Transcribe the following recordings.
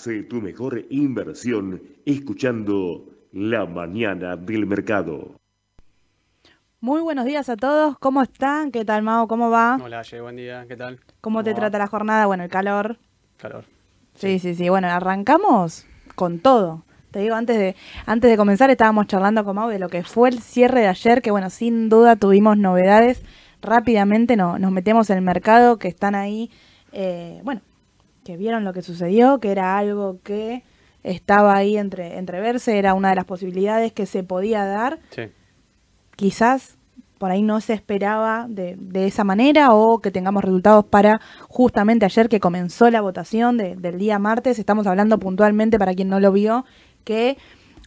Hace tu mejor inversión escuchando La Mañana del Mercado. Muy buenos días a todos, ¿cómo están? ¿Qué tal, Mao? ¿Cómo va? Hola, Ye, buen día, ¿qué tal? ¿Cómo, te trata la jornada? Bueno, el calor. Calor. Sí, sí, sí. Bueno, arrancamos con todo. Te digo, antes de, antes de comenzar estábamos charlando con Mau de lo que fue el cierre de ayer, que bueno, sin duda tuvimos novedades. Rápidamente no, nos metemos en el mercado, que están ahí, eh, bueno, que vieron lo que sucedió, que era algo que estaba ahí entre, entreverse, era una de las posibilidades que se podía dar. Sí. Quizás por ahí no se esperaba de, de, esa manera o que tengamos resultados para justamente ayer que comenzó la votación de, del día martes. Estamos hablando puntualmente para quien no lo vio que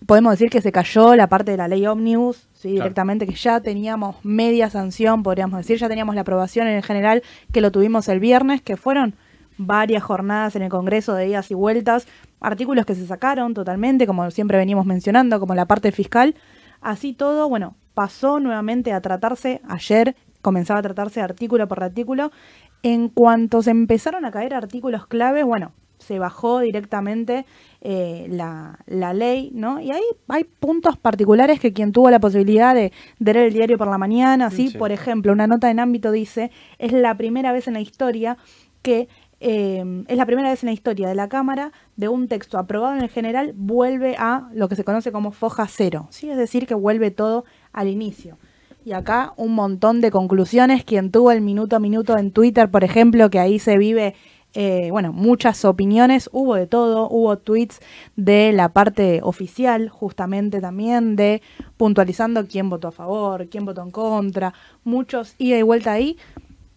podemos decir que se cayó la parte de la ley Omnibus, ¿sí? Claro. directamente que ya teníamos media sanción, podríamos decir, ya teníamos la aprobación en el general que lo tuvimos el viernes, que fueron varias jornadas en el Congreso de idas y vueltas, artículos que se sacaron totalmente, como siempre venimos mencionando, como la parte fiscal, así todo, bueno, pasó nuevamente a tratarse ayer, comenzaba a tratarse artículo por artículo, en cuanto se empezaron a caer artículos claves, bueno, se bajó directamente eh, la, la, ley, ¿no? Y ahí hay puntos particulares que quien tuvo la posibilidad de, de leer el diario por la mañana, ¿sí? Sí. Por ejemplo, una nota en ámbito dice, es la primera vez en la historia que eh, es la primera vez en la historia de la Cámara de un texto aprobado en el general vuelve a lo que se conoce como foja cero, ¿sí? Es decir, que vuelve todo al inicio. Y acá un montón de conclusiones. Quien tuvo el minuto a minuto en Twitter, por ejemplo, que ahí se vive eh, bueno, muchas opiniones, hubo de todo, hubo tweets de la parte oficial, justamente también, de puntualizando quién votó a favor, quién votó en contra, muchos ida y vuelta ahí,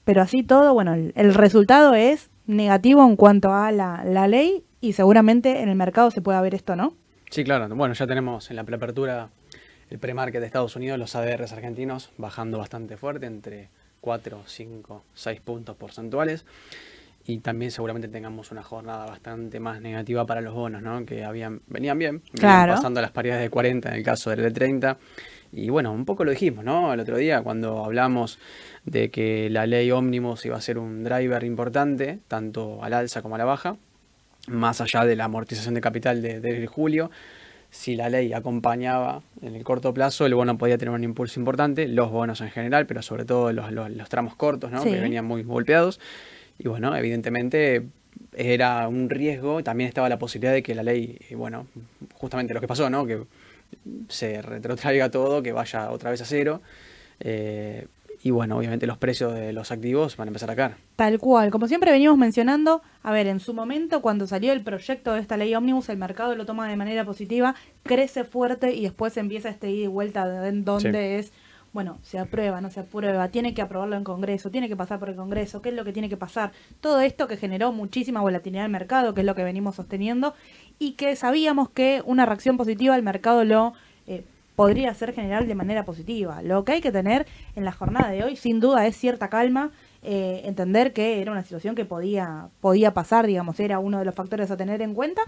pero así todo, bueno, el resultado es negativo en cuanto a la, la, ley y seguramente en el mercado se pueda ver esto, ¿no? Sí, claro, bueno, ya tenemos en la preapertura el pre-market de Estados Unidos, los ADRs argentinos bajando bastante fuerte, entre 4, 5, 6 puntos porcentuales y también seguramente tengamos una jornada bastante más negativa para los bonos, ¿no? Que habían venían bien, claro. venían pasando las paridades de 40 en el caso del E30. Y bueno, un poco lo dijimos, ¿no? El otro día cuando hablamos de que la ley ómnibus iba a ser un driver importante, tanto al alza como a la baja, más allá de la amortización de capital de, de julio. Si la ley acompañaba en el corto plazo, el bono podía tener un impulso importante, los bonos en general, pero sobre todo los, los, los tramos cortos, ¿no? Sí. Que venían muy golpeados. Y bueno, evidentemente era un riesgo, también estaba la posibilidad de que la ley, bueno, justamente lo que pasó, ¿no? Que se retrotraiga todo, que vaya otra vez a cero. Eh, y bueno, obviamente los precios de los activos van a empezar a caer. Tal cual, como siempre venimos mencionando, a ver, en su momento cuando salió el proyecto de esta ley ómnibus, el mercado lo toma de manera positiva, crece fuerte y después empieza este ida y vuelta de donde sí. es bueno, se aprueba, no se aprueba, tiene que aprobarlo en Congreso, tiene que pasar por el Congreso, qué es lo que tiene que pasar. Todo esto que generó muchísima volatilidad en el mercado, que es lo que venimos sosteniendo, y que sabíamos que una reacción positiva el mercado lo eh, podría ser general de manera positiva. Lo que hay que tener en la jornada de hoy, sin duda, es cierta calma, eh, entender que era una situación que podía, podía pasar, digamos, era uno de los factores a tener en cuenta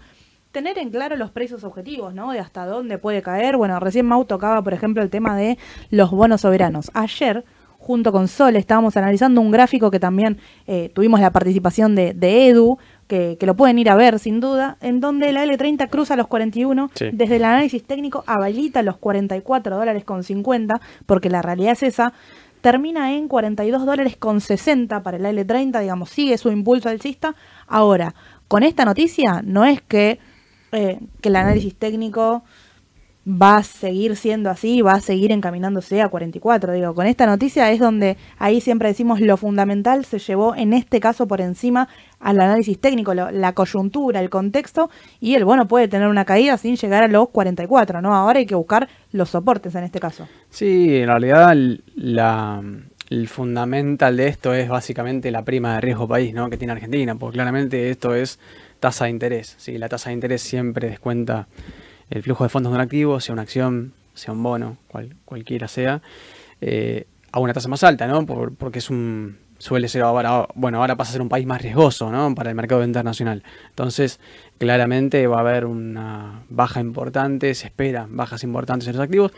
tener en claro los precios objetivos, ¿no? De hasta dónde puede caer. Bueno, recién Mau tocaba, por ejemplo, el tema de los bonos soberanos. Ayer, junto con Sol, estábamos analizando un gráfico que también eh, tuvimos la participación de Edu, que, que, lo pueden ir a ver sin duda, en donde la L30 cruza los 41, sí. desde el análisis técnico habilita los 44 dólares con 50, porque la realidad es esa, termina en 42 dólares con 60 para el L30, digamos, sigue su impulso alcista. Ahora, con esta noticia no es que eh, que el análisis técnico va a seguir siendo así, va a seguir encaminándose a 44. Digo, con esta noticia es donde ahí siempre decimos lo fundamental se llevó en este caso por encima al análisis técnico, la coyuntura, el contexto y el bono puede tener una caída sin llegar a los 44, ¿no? Ahora hay que buscar los soportes en este caso. Sí, en realidad la, el fundamental de esto es básicamente la prima de riesgo país, ¿no? Que tiene Argentina, porque claramente esto es tasa de interés. ¿sí? La tasa de interés siempre descuenta el flujo de fondos de un activo, sea una acción, sea un bono, cual, cualquiera sea, eh, a una tasa más alta, ¿no? Por, porque es un suele ser ahora, bueno, ahora pasa a ser un país más riesgoso, ¿no? Para el mercado internacional. Entonces, claramente va a haber una baja importante, se espera bajas importantes en los activos,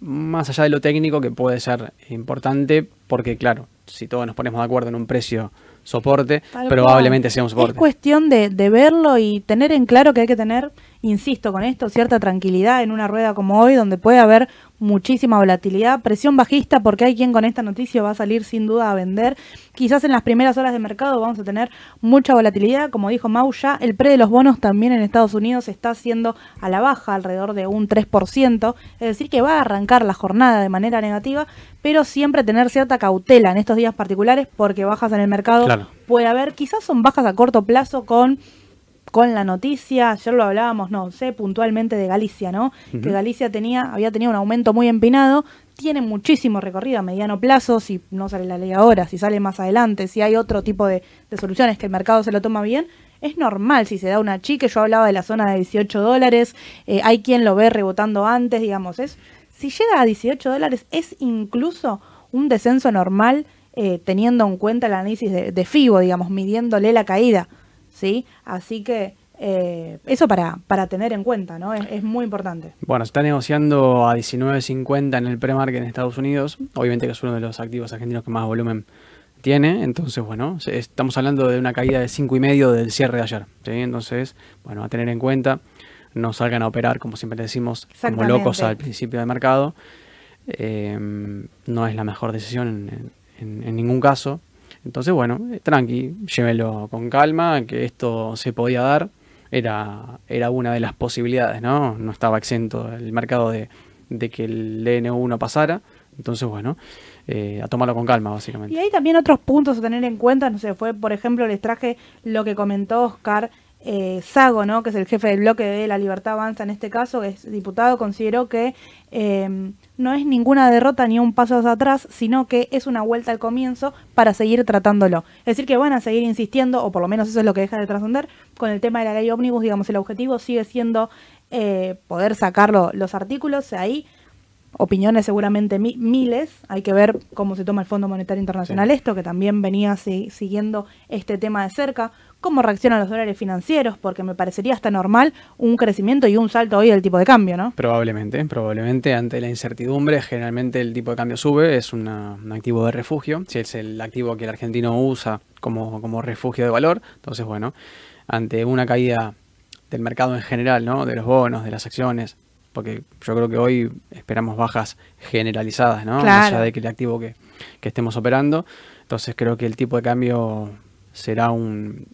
más allá de lo técnico que puede ser importante porque claro, si todos nos ponemos de acuerdo en un precio soporte, probablemente sea un soporte. Es cuestión de, de, verlo y tener en claro que hay que tener, insisto con esto, cierta tranquilidad en una rueda como hoy, donde puede haber muchísima volatilidad, presión bajista, porque hay quien con esta noticia va a salir sin duda a vender. Quizás en las primeras horas de mercado vamos a tener mucha volatilidad, como dijo Mau ya, el pre de los bonos también en Estados Unidos está haciendo a la baja, alrededor de un 3%, es decir, que va a arrancar la jornada de manera negativa, pero siempre tener cierta cautela en estos días particulares, porque bajas en el mercado puede haber, quizás son bajas a corto plazo con con la noticia, ayer lo hablábamos, no sé, puntualmente de Galicia, ¿no? Que Galicia tenía, había tenido un aumento muy empinado, tiene muchísimo recorrido a mediano plazo, si no sale la ley ahora, si sale más adelante, si hay otro tipo de, soluciones que el mercado se lo toma bien, es normal si se da una chique, yo hablaba de la zona de 18 dólares, eh, hay quien lo ve rebotando antes, digamos, es si llega a 18 dólares es incluso un descenso normal eh, teniendo en cuenta el análisis de, de FIBO, digamos, midiéndole la caída. ¿Sí? Así que eh, eso para, para tener en cuenta, ¿no? Es, muy importante. Bueno, se está negociando a 19.50 en el pre-market en Estados Unidos, obviamente que es uno de los activos argentinos que más volumen tiene, entonces, bueno, estamos hablando de una caída de 5,5 del cierre de ayer, ¿sí? Entonces, bueno, a tener en cuenta, no salgan a operar, como siempre decimos, como locos al principio del mercado, eh, no es la mejor decisión en ningún caso, entonces, bueno, eh, tranqui, llévelo con calma, que esto se podía dar, era, era una de las posibilidades, ¿no? No estaba exento el mercado de, que el DN1 pasara. Entonces, bueno, eh, a tomarlo con calma, básicamente. Y hay también otros puntos a tener en cuenta, no sé, fue, por ejemplo, les traje lo que comentó Oscar eh, Sago, ¿no? que es el jefe del bloque de La Libertad Avanza en este caso, que es diputado, consideró que em, no es ninguna derrota ni un paso hacia atrás, sino que es una vuelta al comienzo para seguir tratándolo. Es decir, que van a seguir insistiendo, o por lo menos eso es lo que deja de trascender, con el tema de la ley ómnibus, digamos, el objetivo sigue siendo eh, poder sacar los artículos, ahí opiniones seguramente miles, hay que ver cómo se toma el Fondo Monetario Internacional esto, que también venía siguiendo este tema de cerca, cómo reaccionan los dólares financieros, porque me parecería hasta normal un crecimiento y un salto hoy del tipo de cambio, ¿no? Probablemente, probablemente ante la incertidumbre, generalmente el tipo de cambio sube, es un activo de refugio, si es el activo que el argentino usa como, como refugio de valor, entonces bueno, ante una caída del mercado en general, ¿no? De los bonos, de las acciones, porque yo creo que hoy esperamos bajas generalizadas, ¿no? Más allá de que el activo que, que estemos operando. Entonces creo que el tipo de cambio será un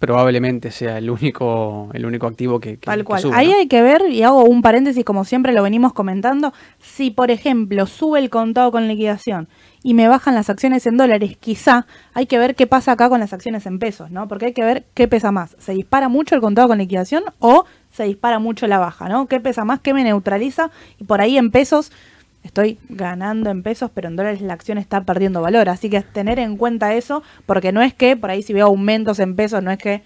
probablemente sea el único, el único activo que, que Tal cual. Ahí hay que ver, y hago un paréntesis como siempre lo venimos comentando, si por ejemplo sube el contado con liquidación y me bajan las acciones en dólares, quizá hay que ver qué pasa acá con las acciones en pesos, ¿no? Porque hay que ver qué pesa más. ¿Se dispara mucho el contado con liquidación o se dispara mucho la baja, ¿no? ¿Qué pesa más? ¿Qué me neutraliza? Y por ahí en pesos estoy ganando en pesos, pero en dólares la acción está perdiendo valor. Así que tener en cuenta eso, porque no es que por ahí si veo aumentos en pesos, no es que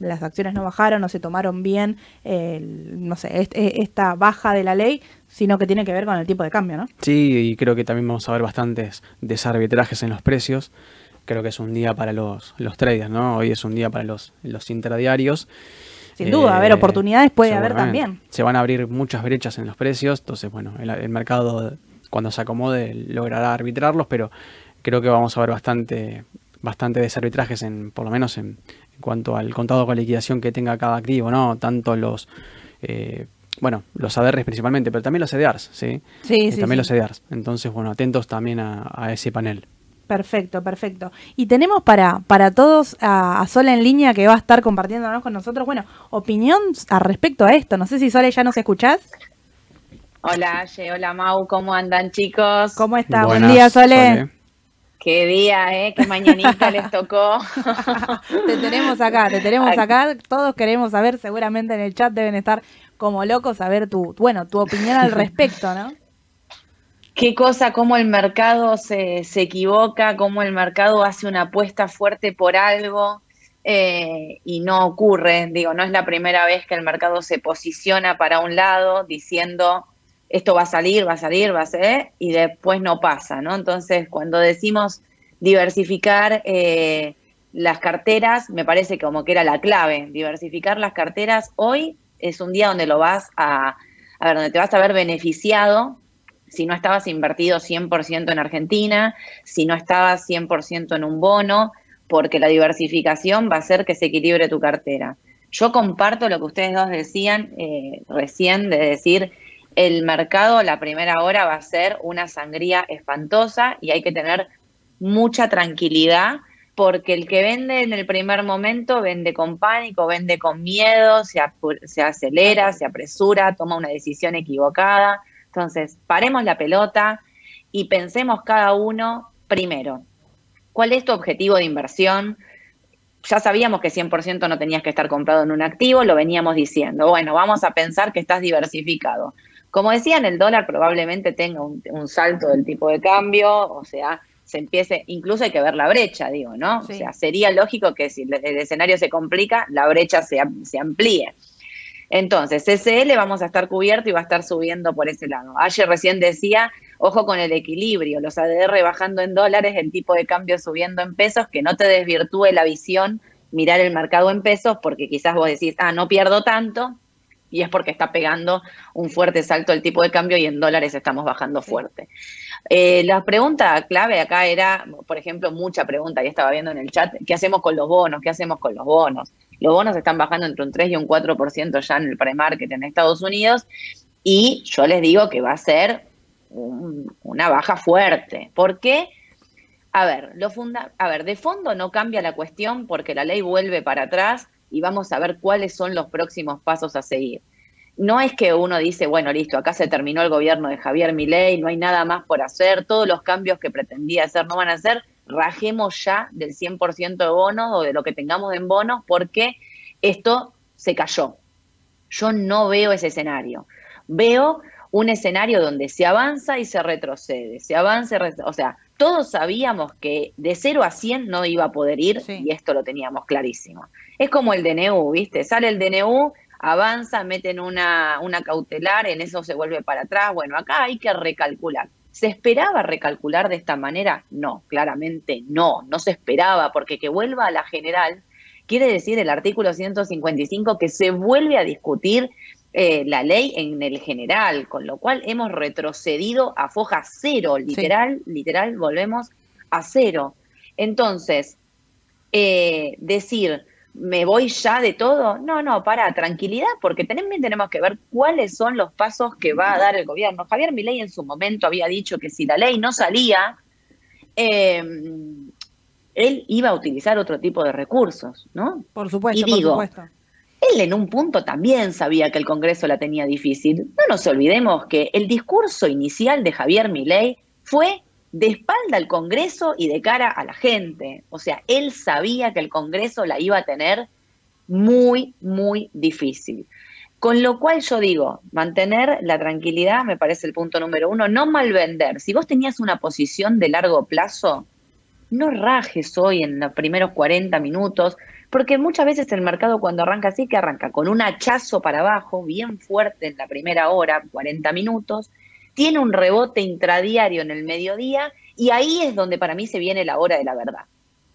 las acciones no bajaron, no se tomaron bien, no sé, esta baja de la ley, sino que tiene que ver con el tipo de cambio, ¿no? Sí, y creo que también vamos a ver bastantes desarbitrajes en los precios. Creo que es un día para los, los traders, ¿no? Hoy es un día para los, los intradiarios. Sin duda, haber eh, oportunidades puede haber también. Se van a abrir muchas brechas en los precios, entonces, bueno, el, mercado cuando se acomode logrará arbitrarlos, pero creo que vamos a ver bastante, bastante desarbitrajes, en, por lo menos en, cuanto al contado con liquidación que tenga cada activo, ¿no? Tanto los... Eh, bueno, los ADRs principalmente, pero también los EDRs, ¿sí? Sí, eh, sí También los EDRs. Entonces, bueno, atentos también a ese panel. Perfecto, perfecto. Y tenemos para, para todos a, Sole en línea que va a estar compartiéndonos con nosotros, bueno, opinión al respecto a esto. No sé si Sole ya nos escuchás. Hola, Aye, hola Mau, ¿cómo andan chicos? ¿Cómo está? Buen día, Sole. Qué día, ¿eh? Qué mañanita les tocó. te tenemos acá, te tenemos acá. Todos queremos saber, seguramente en el chat deben estar como locos, saber tu, bueno, tu opinión al respecto, ¿no? Qué cosa, cómo el mercado se, se, equivoca, cómo el mercado hace una apuesta fuerte por algo eh, y no ocurre. Digo, no es la primera vez que el mercado se posiciona para un lado diciendo esto va a salir, va a salir, va a ser, y después no pasa, ¿no? Entonces, cuando decimos diversificar eh, las carteras, me parece como que era la clave. Diversificar las carteras hoy es un día donde lo vas a, a ver, donde te vas a ver beneficiado si no estabas invertido 100% en Argentina, si no estabas 100% en un bono, porque la diversificación va a hacer que se equilibre tu cartera. Yo comparto lo que ustedes dos decían eh, recién de decir, el mercado la primera hora va a ser una sangría espantosa y hay que tener mucha tranquilidad porque el que vende en el primer momento vende con pánico, vende con miedo, se, se acelera, se apresura, toma una decisión equivocada. Entonces, paremos la pelota y pensemos cada uno primero, ¿cuál es tu objetivo de inversión? Ya sabíamos que 100% no tenías que estar comprado en un activo, lo veníamos diciendo. Bueno, vamos a pensar que estás diversificado. Como decían, el dólar probablemente tenga un, un salto del tipo de cambio, o sea, se empiece, incluso hay que ver la brecha, digo, ¿no? O sea, sería lógico que si el escenario se complica, la brecha se, se amplíe. Entonces, CCL vamos a estar cubierto y va a estar subiendo por ese lado. Ayer recién decía, ojo con el equilibrio, los ADR bajando en dólares, el tipo de cambio subiendo en pesos, que no te desvirtúe la visión mirar el mercado en pesos, porque quizás vos decís, ah, no pierdo tanto, y es porque está pegando un fuerte salto el tipo de cambio y en dólares estamos bajando fuerte. Eh, la pregunta clave acá era, por ejemplo, mucha pregunta, y estaba viendo en el chat, ¿qué hacemos con los bonos? ¿Qué hacemos con los bonos? Los bonos están bajando entre un 3 y un 4% ya en el pre-market en Estados Unidos y yo les digo que va a ser una baja fuerte. ¿Por qué? A ver, lo funda a ver, de fondo no cambia la cuestión porque la ley vuelve para atrás y vamos a ver cuáles son los próximos pasos a seguir. No es que uno dice, bueno, listo, acá se terminó el gobierno de Javier Milei, no hay nada más por hacer, todos los cambios que pretendía hacer no van a hacer, rajemos ya del 100% de bonos o de lo que tengamos en bonos porque esto se cayó. Yo no veo ese escenario. Veo un escenario donde se avanza y se retrocede, se avanza, y o sea, todos sabíamos que de 0 a 100 no iba a poder ir y esto lo teníamos clarísimo. Es como el DNU, ¿viste? Sale el DNU, avanza, meten una, una cautelar, en eso se vuelve para atrás. Bueno, acá hay que recalcular. ¿Se esperaba recalcular de esta manera? No, claramente no, no se esperaba, porque que vuelva a la general quiere decir el artículo 155 que se vuelve a discutir eh, la ley en el general, con lo cual hemos retrocedido a foja cero, literal, literal, volvemos a cero. Entonces, eh, decir, me voy ya de todo, no, no, para, tranquilidad, porque también tenemos que ver cuáles son los pasos que va a dar el gobierno. Javier Milei en su momento había dicho que si la ley no salía, em, él iba a utilizar otro tipo de recursos, ¿no? Por supuesto, por supuesto él en un punto también sabía que el Congreso la tenía difícil. No nos olvidemos que el discurso inicial de Javier Milei fue de espalda al Congreso y de cara a la gente. O sea, él sabía que el Congreso la iba a tener muy, muy difícil. Con lo cual yo digo, mantener la tranquilidad me parece el punto número uno, no malvender. Si vos tenías una posición de largo plazo, no rajes hoy en los primeros 40 minutos, porque muchas veces el mercado cuando arranca así, que arranca con un hachazo para abajo, bien fuerte en la primera hora, 40 minutos, tiene un rebote intradiario en el mediodía y ahí es donde para mí se viene la hora de la verdad.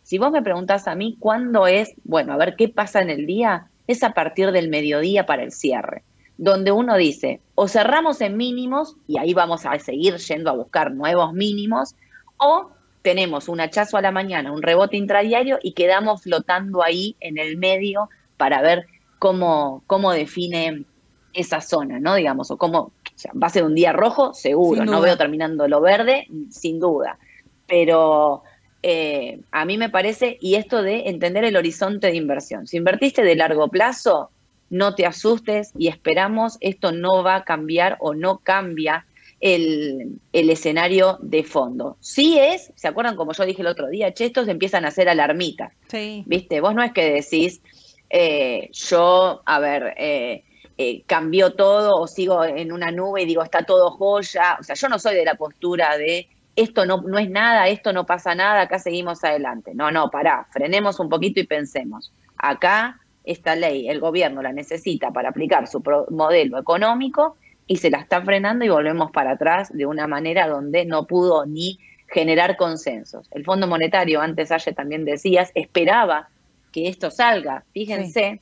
Si vos me preguntás a mí cuándo es, bueno, a ver qué pasa en el día, es a partir del mediodía para el cierre, donde uno dice, o cerramos en mínimos y ahí vamos a seguir yendo a buscar nuevos mínimos, o tenemos un hachazo a la mañana, un rebote intradiario y quedamos flotando ahí en el medio para ver cómo, cómo define esa zona, ¿no? Digamos, o cómo, o sea, va a ser un día rojo, seguro, no veo terminando lo verde, sin duda, pero eh, a mí me parece, y esto de entender el horizonte de inversión, si invertiste de largo plazo, no te asustes y esperamos, esto no va a cambiar o no cambia el, escenario de fondo. Sí es, ¿se acuerdan como yo dije el otro día? Che, estos empiezan a hacer alarmitas. Sí. ¿Viste? Vos no es que decís, eh, yo, a ver, eh, eh, cambió todo o sigo en una nube y digo, está todo joya. O sea, yo no soy de la postura de esto no, no es nada, esto no pasa nada, acá seguimos adelante. No, no, pará, frenemos un poquito y pensemos. Acá esta ley, el gobierno la necesita para aplicar su modelo económico y se la está frenando y volvemos para atrás de una manera donde no pudo ni generar consensos. El Fondo Monetario, antes ayer también decías, esperaba que esto salga. Fíjense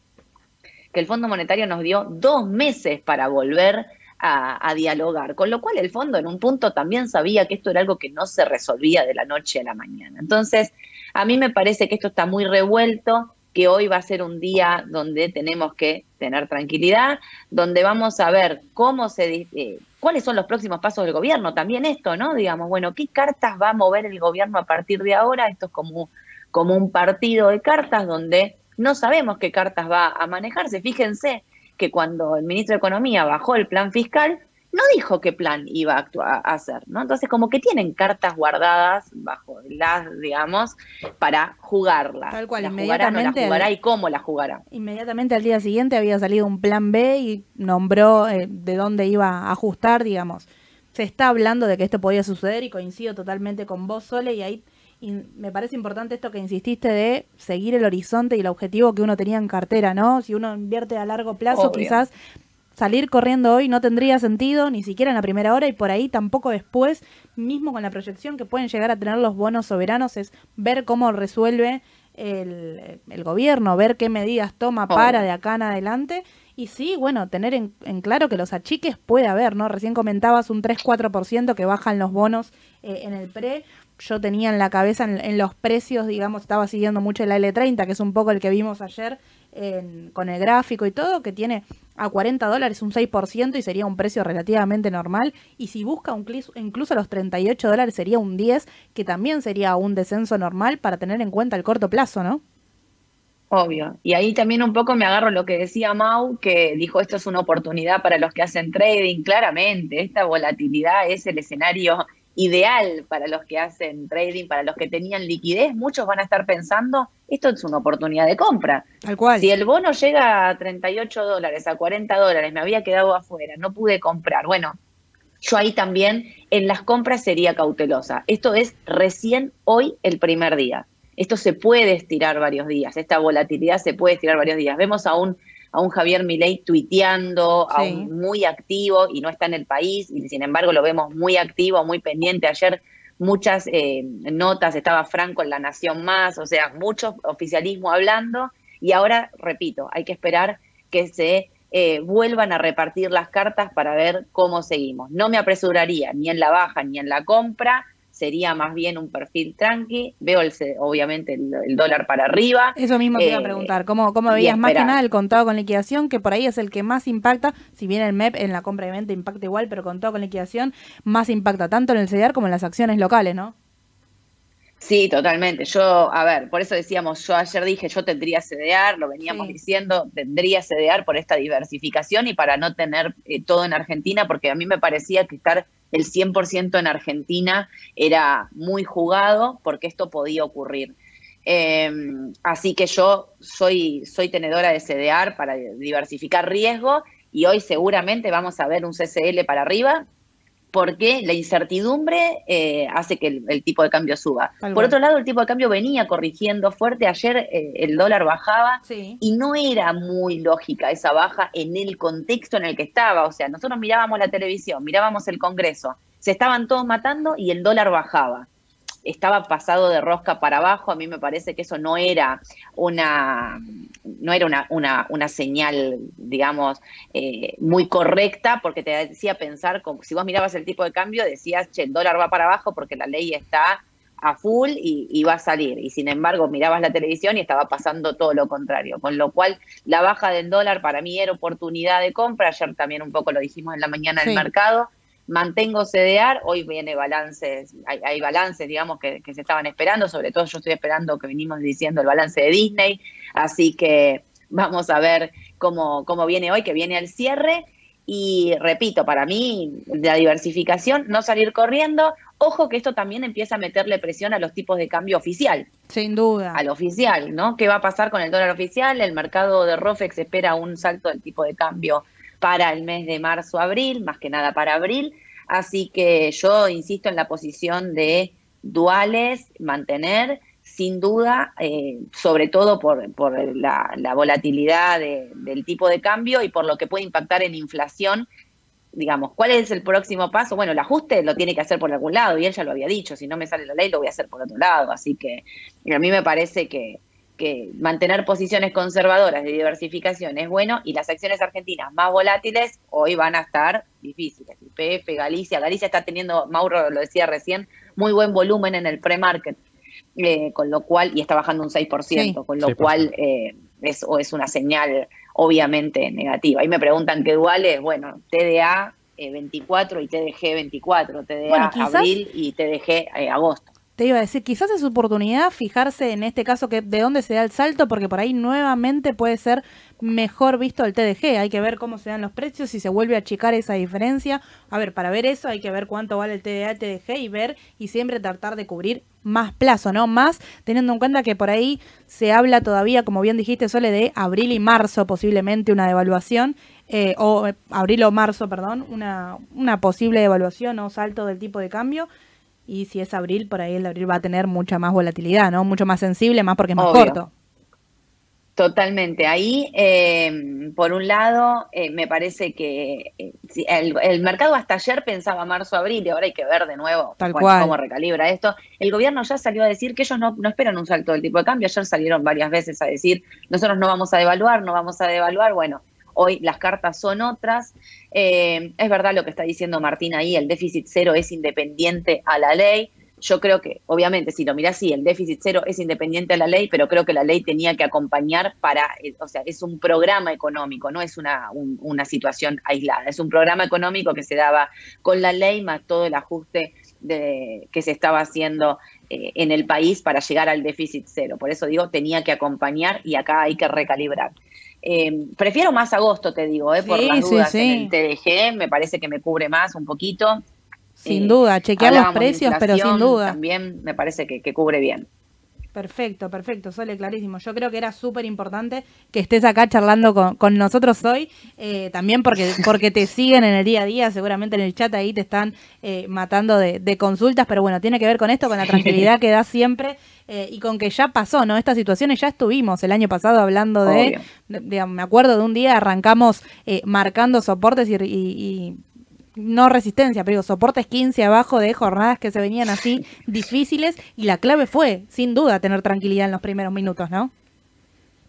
que el Fondo Monetario nos dio dos meses para volver a, dialogar, con lo cual el fondo en un punto también sabía que esto era algo que no se resolvía de la noche a la mañana. Entonces, a mí me parece que esto está muy revuelto, que hoy va a ser un día donde tenemos que tener tranquilidad, donde vamos a ver cómo se, eh, cuáles son los próximos pasos del gobierno, también esto, ¿no? Digamos, bueno, ¿qué cartas va a mover el gobierno a partir de ahora? Esto es como, como un partido de cartas donde no sabemos qué cartas va a manejarse. Fíjense que cuando el ministro de Economía bajó el plan fiscal, no dijo qué plan iba a, actuar, a hacer, ¿no? Entonces, como que tienen cartas guardadas bajo las, digamos, para jugarla. Tal cual, la inmediatamente. la jugará y cómo la jugará. Inmediatamente al día siguiente había salido un plan B y nombró eh, de dónde iba a ajustar, digamos. Se está hablando de que esto podía suceder y coincido totalmente con vos, Sole, y ahí y me parece importante esto que insististe de seguir el horizonte y el objetivo que uno tenía en cartera, ¿no? Si uno invierte a largo plazo, quizás salir corriendo hoy no tendría sentido, ni siquiera en la primera hora y por ahí tampoco después, mismo con la proyección que pueden llegar a tener los bonos soberanos, es ver cómo resuelve el, el gobierno, ver qué medidas toma para de acá en adelante. Y sí, bueno, tener en, en, claro que los achiques puede haber, ¿no? Recién comentabas un 3-4% que bajan los bonos eh, en el pre yo tenía en la cabeza en, los precios, digamos, estaba siguiendo mucho el L30, que es un poco el que vimos ayer con el gráfico y todo, que tiene a 40 dólares un 6% y sería un precio relativamente normal. Y si busca un, incluso los 38 dólares sería un 10, que también sería un descenso normal para tener en cuenta el corto plazo, ¿no? Obvio. Y ahí también un poco me agarro lo que decía Mau, que dijo esto es una oportunidad para los que hacen trading. Claramente, esta volatilidad es el escenario ideal para los que hacen trading, para los que tenían liquidez, muchos van a estar pensando, esto es una oportunidad de compra. Tal cual. Si el bono llega a 38 dólares, a 40 dólares, me había quedado afuera, no pude comprar. Bueno, yo ahí también en las compras sería cautelosa. Esto es recién hoy el primer día. Esto se puede estirar varios días, esta volatilidad se puede estirar varios días. Vemos a un a un Javier Milei tuiteando, muy activo y no está en el país, y sin embargo lo vemos muy activo, muy pendiente. Ayer muchas eh, notas, estaba Franco en La Nación Más, o sea, mucho oficialismo hablando, y ahora, repito, hay que esperar que se eh, vuelvan a repartir las cartas para ver cómo seguimos. No me apresuraría ni en la baja ni en la compra, sería más bien un perfil tranqui. Veo el, obviamente el, dólar para arriba. Eso mismo te iba a eh, preguntar, ¿cómo, cómo veías más que nada el contado con liquidación, que por ahí es el que más impacta, si bien el MEP en la compra de venta impacta igual, pero contado con liquidación más impacta tanto en el CDR como en las acciones locales, ¿no? Sí, totalmente. Yo, a ver, por eso decíamos, yo ayer dije, yo tendría CDR, lo veníamos diciendo, tendría CDR por esta diversificación y para no tener eh, todo en Argentina, porque a mí me parecía que estar el 100% en Argentina era muy jugado porque esto podía ocurrir. Em, así que yo soy, soy tenedora de CDR para diversificar riesgo y hoy seguramente vamos a ver un CCL para arriba porque la incertidumbre eh, hace que el, tipo de cambio suba. Por otro lado, el tipo de cambio venía corrigiendo fuerte. Ayer eh, el dólar bajaba y no era muy lógica esa baja en el contexto en el que estaba. O sea, nosotros mirábamos la televisión, mirábamos el Congreso, se estaban todos matando y el dólar bajaba estaba pasado de rosca para abajo, a mí me parece que eso no era una, no era una, una, una señal, digamos, eh, muy correcta, porque te decía pensar, como, si vos mirabas el tipo de cambio, decías, che, el dólar va para abajo porque la ley está a full y, y, va a salir. Y sin embargo, mirabas la televisión y estaba pasando todo lo contrario. Con lo cual, la baja del dólar para mí era oportunidad de compra. Ayer también un poco lo dijimos en la mañana del mercado mantengo CDR, hoy viene balances, hay, balances, digamos, que, se estaban esperando, sobre todo yo estoy esperando que venimos diciendo el balance de Disney, así que vamos a ver cómo, cómo viene hoy, que viene al cierre. Y repito, para mí, la diversificación, no salir corriendo. Ojo que esto también empieza a meterle presión a los tipos de cambio oficial. Sin duda. Al oficial, ¿no? ¿Qué va a pasar con el dólar oficial? El mercado de ROFEX espera un salto del tipo de cambio para el mes de marzo-abril, más que nada para abril. Así que yo insisto en la posición de duales, mantener, sin duda, eh, sobre todo por, la, volatilidad del tipo de cambio y por lo que puede impactar en inflación. Digamos, ¿cuál es el próximo paso? Bueno, el ajuste lo tiene que hacer por algún lado y él ya lo había dicho, si no me sale la ley lo voy a hacer por otro lado. Así que a mí me parece que, que mantener posiciones conservadoras de diversificación es bueno y las acciones argentinas más volátiles hoy van a estar difíciles. IPF, Galicia, Galicia está teniendo, Mauro lo decía recién, muy buen volumen en el pre-market, eh, con lo cual, y está bajando un 6%, con lo cual eh, es, es una señal obviamente negativa. Y me preguntan qué duales, bueno, TDA 24 y TDG 24, TDA abril y TDG eh, agosto te iba a decir, quizás es oportunidad fijarse en este caso que de dónde se da el salto, porque por ahí nuevamente puede ser mejor visto el TDG. Hay que ver cómo se dan los precios, si se vuelve a achicar esa diferencia. A ver, para ver eso hay que ver cuánto vale el TDA el TDG y ver y siempre tratar de cubrir más plazo, ¿no? Más teniendo en cuenta que por ahí se habla todavía, como bien dijiste, Sole, de abril y marzo posiblemente una devaluación. Eh, o eh, abril o marzo, perdón, una, una posible devaluación o salto del tipo de cambio y si es abril, por ahí el de abril va a tener mucha más volatilidad, ¿no? Mucho más sensible, más porque es más corto. Totalmente. Ahí, eh, por un lado, eh, me parece que eh, el, mercado hasta ayer pensaba marzo-abril y ahora hay que ver de nuevo cómo recalibra esto. El gobierno ya salió a decir que ellos no, no, esperan un salto del tipo de cambio. Ayer salieron varias veces a decir, nosotros no vamos a devaluar, no vamos a devaluar. Bueno, Hoy las cartas son otras. Eh, es verdad lo que está diciendo Martín ahí, el déficit cero es independiente a la ley. Yo creo que, obviamente, si lo miras así, el déficit cero es independiente a la ley, pero creo que la ley tenía que acompañar para, eh, o sea, es un programa económico, no es una, una situación aislada, es un programa económico que se daba con la ley más todo el ajuste que se estaba haciendo eh, en el país para llegar al déficit cero. Por eso digo, tenía que acompañar y acá hay que recalibrar. Eh, prefiero más agosto, te digo, eh, por las dudas en el TDG, me parece que me cubre más un poquito. Sin duda, chequear los precios, pero sin duda. También me parece que, que cubre bien. Perfecto, perfecto, Sole, clarísimo. Yo creo que era súper importante que estés acá charlando con, nosotros hoy, eh, también porque, porque te siguen en el día a día, seguramente en el chat ahí te están eh, matando de, consultas, pero bueno, tiene que ver con esto, con la tranquilidad que da siempre eh, y con que ya pasó, ¿no? Estas situaciones ya estuvimos el año pasado hablando de, me acuerdo de un día arrancamos marcando soportes y no resistencia, pero digo, soportes 15 abajo de jornadas que se venían así difíciles y la clave fue, sin duda, tener tranquilidad en los primeros minutos, ¿no?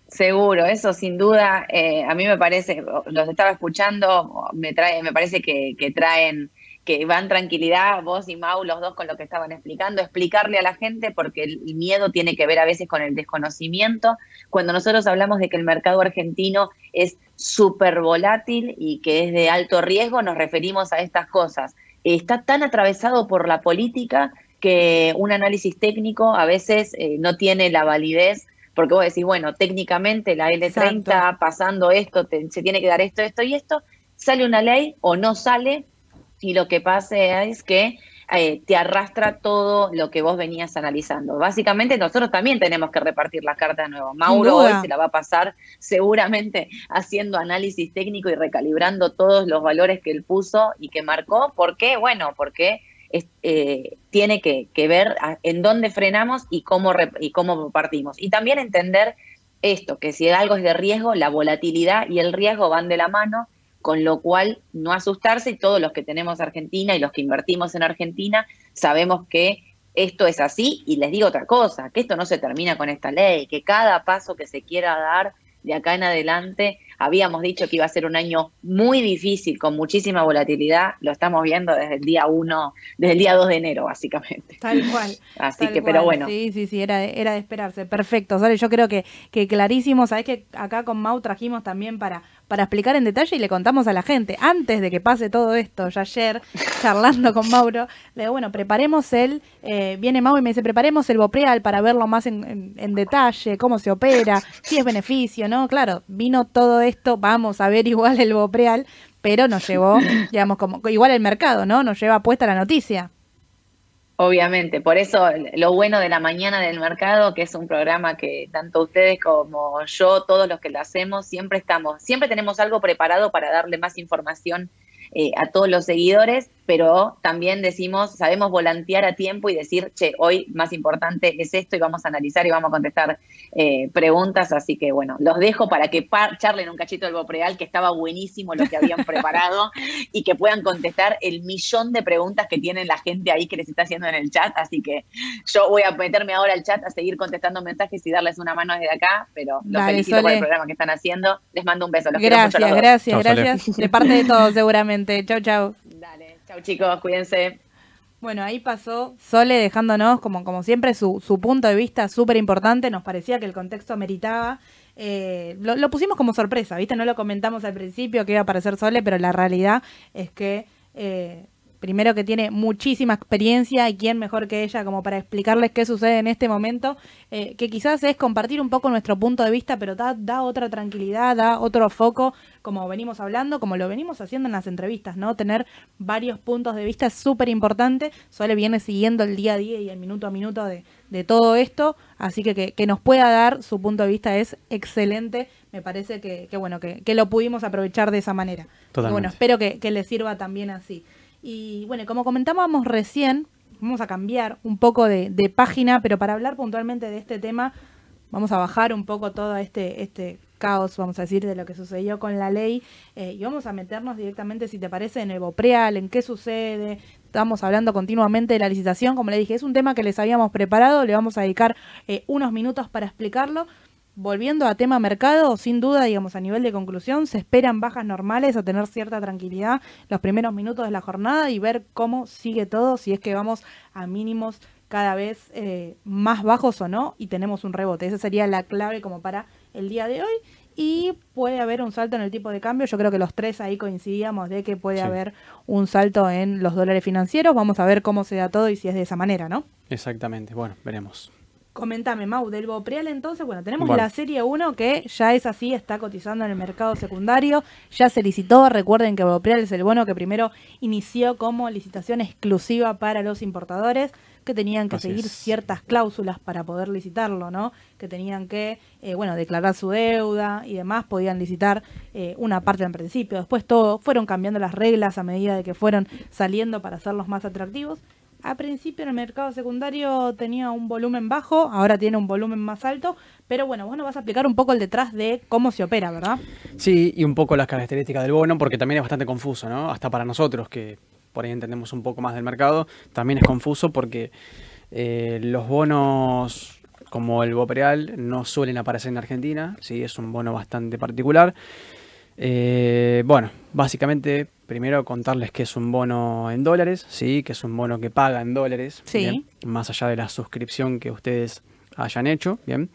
Seguro, eso sin duda, eh, a mí me parece, los estaba escuchando, me trae, me parece que, que traen que van tranquilidad, vos y Mau, los dos con lo que estaban explicando, explicarle a la gente, porque el miedo tiene que ver a veces con el desconocimiento. Cuando nosotros hablamos de que el mercado argentino es súper volátil y que es de alto riesgo, nos referimos a estas cosas. Está tan atravesado por la política que un análisis técnico a veces eh, no tiene la validez porque vos decís, bueno, técnicamente la L30 pasando esto, se tiene que dar esto, esto y esto, sale una ley o no sale, y lo que pasa es que eh, te arrastra todo lo que vos venías analizando. Básicamente nosotros también tenemos que repartir la carta de nuevo. Mauro hoy se la va a pasar seguramente haciendo análisis técnico y recalibrando todos los valores que él puso y que marcó. ¿Por qué? Bueno, porque eh, tiene que, que, ver en dónde frenamos y cómo, y cómo partimos. Y también entender esto, que si algo es de riesgo, la volatilidad y el riesgo van de la mano con lo cual no asustarse y todos los que tenemos Argentina y los que invertimos en Argentina sabemos que esto es así y les digo otra cosa, que esto no se termina con esta ley, que cada paso que se quiera dar de acá en adelante, habíamos dicho que iba a ser un año muy difícil, con muchísima volatilidad, lo estamos viendo desde el día 1, desde el día 2 de enero, básicamente. Tal cual. Así que, pero bueno. Sí, sí, sí, era, era de esperarse. Perfecto, yo creo que, que clarísimo, sabes que acá con Mau trajimos también para para explicar en detalle y le contamos a la gente, antes de que pase todo esto, ya ayer, charlando con Mauro, le digo, bueno, preparemos el, eh, viene Mauro y me dice, preparemos el Bopreal para verlo más en, en, detalle, cómo se opera, si es beneficio, ¿no? Claro, vino todo esto, vamos a ver igual el Bopreal, pero nos llevó, digamos, como igual el mercado, ¿no? Nos lleva puesta la noticia. Obviamente, por eso lo bueno de la mañana del mercado, que es un programa que tanto ustedes como yo, todos los que lo hacemos, siempre estamos, siempre tenemos algo preparado para darle más información eh, a todos los seguidores pero también decimos, sabemos volantear a tiempo y decir, che, hoy más importante es esto y vamos a analizar y vamos a contestar eh, preguntas, así que bueno, los dejo para que charlen un cachito del Bopreal, que estaba buenísimo lo que habían preparado y que puedan contestar el millón de preguntas que tiene la gente ahí que les está haciendo en el chat, así que yo voy a meterme ahora al chat a seguir contestando mensajes y darles una mano desde acá, pero los felicito por el programa que están haciendo, les mando un beso. Los gracias, gracias, gracias, de parte de todos seguramente, chau, chau. Dale. Chau chicos, cuídense. Bueno, ahí pasó Sole dejándonos, como, como siempre, su, su punto de vista súper importante. Nos parecía que el contexto meritaba. Eh, lo, pusimos como sorpresa, ¿viste? No lo comentamos al principio que iba a aparecer Sole, pero la realidad es que eh, primero que tiene muchísima experiencia y quién mejor que ella como para explicarles qué sucede en este momento, eh, que quizás es compartir un poco nuestro punto de vista, pero da, da otra tranquilidad, da otro foco, como venimos hablando, como lo venimos haciendo en las entrevistas, ¿no? Tener varios puntos de vista es súper importante, Sole viene siguiendo el día a día y el minuto a minuto de, todo esto, así que, que, nos pueda dar su punto de vista es excelente, me parece que, bueno, que, lo pudimos aprovechar de esa manera. Y bueno, espero que, que les sirva también así. Y bueno, como comentábamos recién, vamos a cambiar un poco de, página, pero para hablar puntualmente de este tema, vamos a bajar un poco todo este, este caos, vamos a decir, de lo que sucedió con la ley eh, y vamos a meternos directamente, si te parece, en el Bopreal, en qué sucede. Estamos hablando continuamente de la licitación, como le dije, es un tema que les habíamos preparado, le vamos a dedicar eh, unos minutos para explicarlo, volviendo a tema mercado, sin duda, digamos, a nivel de conclusión, se esperan bajas normales a tener cierta tranquilidad los primeros minutos de la jornada y ver cómo sigue todo, si es que vamos a mínimos cada vez eh, más bajos o no y tenemos un rebote. Esa sería la clave como para el día de hoy. Y puede haber un salto en el tipo de cambio. Yo creo que los tres ahí coincidíamos de que puede haber un salto en los dólares financieros. Vamos a ver cómo se da todo y si es de esa manera, ¿no? Exactamente. Bueno, veremos. Comentame, Mau, del Bopreal entonces, bueno, tenemos la serie 1 que ya es así, está cotizando en el mercado secundario, ya se licitó, recuerden que Bopreal es el bono que primero inició como licitación exclusiva para los importadores, que tenían que seguir ciertas cláusulas para poder licitarlo, ¿no? Que tenían que, eh, bueno, declarar su deuda y demás, podían licitar eh, una parte en principio, después todo, fueron cambiando las reglas a medida de que fueron saliendo para hacerlos más atractivos a principio en el mercado secundario tenía un volumen bajo, ahora tiene un volumen más alto, pero bueno, vos nos vas a explicar un poco el detrás de cómo se opera, ¿verdad? Sí, y un poco las características del bono, porque también es bastante confuso, ¿no? Hasta para nosotros, que por ahí entendemos un poco más del mercado, también es confuso porque eh, los bonos como el Bopreal no suelen aparecer en Argentina, sí, es un bono bastante particular. Eh, bueno, básicamente, primero contarles que es un bono en dólares, sí, que es un bono que paga en dólares, sí. más allá de la suscripción que ustedes hayan hecho, bien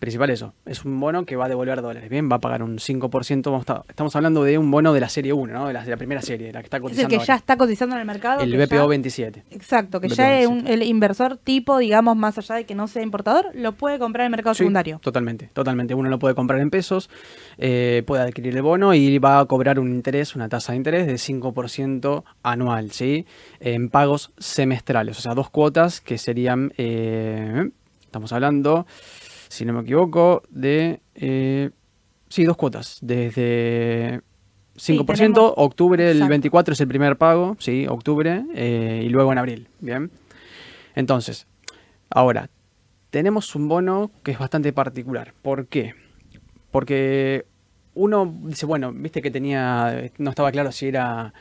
principal eso, es un bono que va a devolver dólares, ¿bien? Va a pagar un 5%, estamos hablando de un bono de la serie 1, ¿no? De la, de la primera serie, la que está cotizando. Es el que ya está cotizando en el mercado. El BPO 27. Exacto, que ya es un, el inversor tipo, digamos, más allá de que no sea importador, lo puede comprar en el mercado secundario. Totalmente, totalmente. Uno lo puede comprar en pesos, eh, puede adquirir el bono y va a cobrar un interés, una tasa de interés de 5% anual, ¿sí? En pagos semestrales, o sea, dos cuotas que serían, eh, estamos hablando si no me equivoco, de... Eh, sí, dos cuotas. Desde 5%, octubre el 24 es el primer pago, sí, octubre, eh, y luego en abril, ¿bien? Entonces, ahora, tenemos un bono que es bastante particular. ¿Por qué? Porque uno dice, bueno, viste que tenía, no estaba claro si era,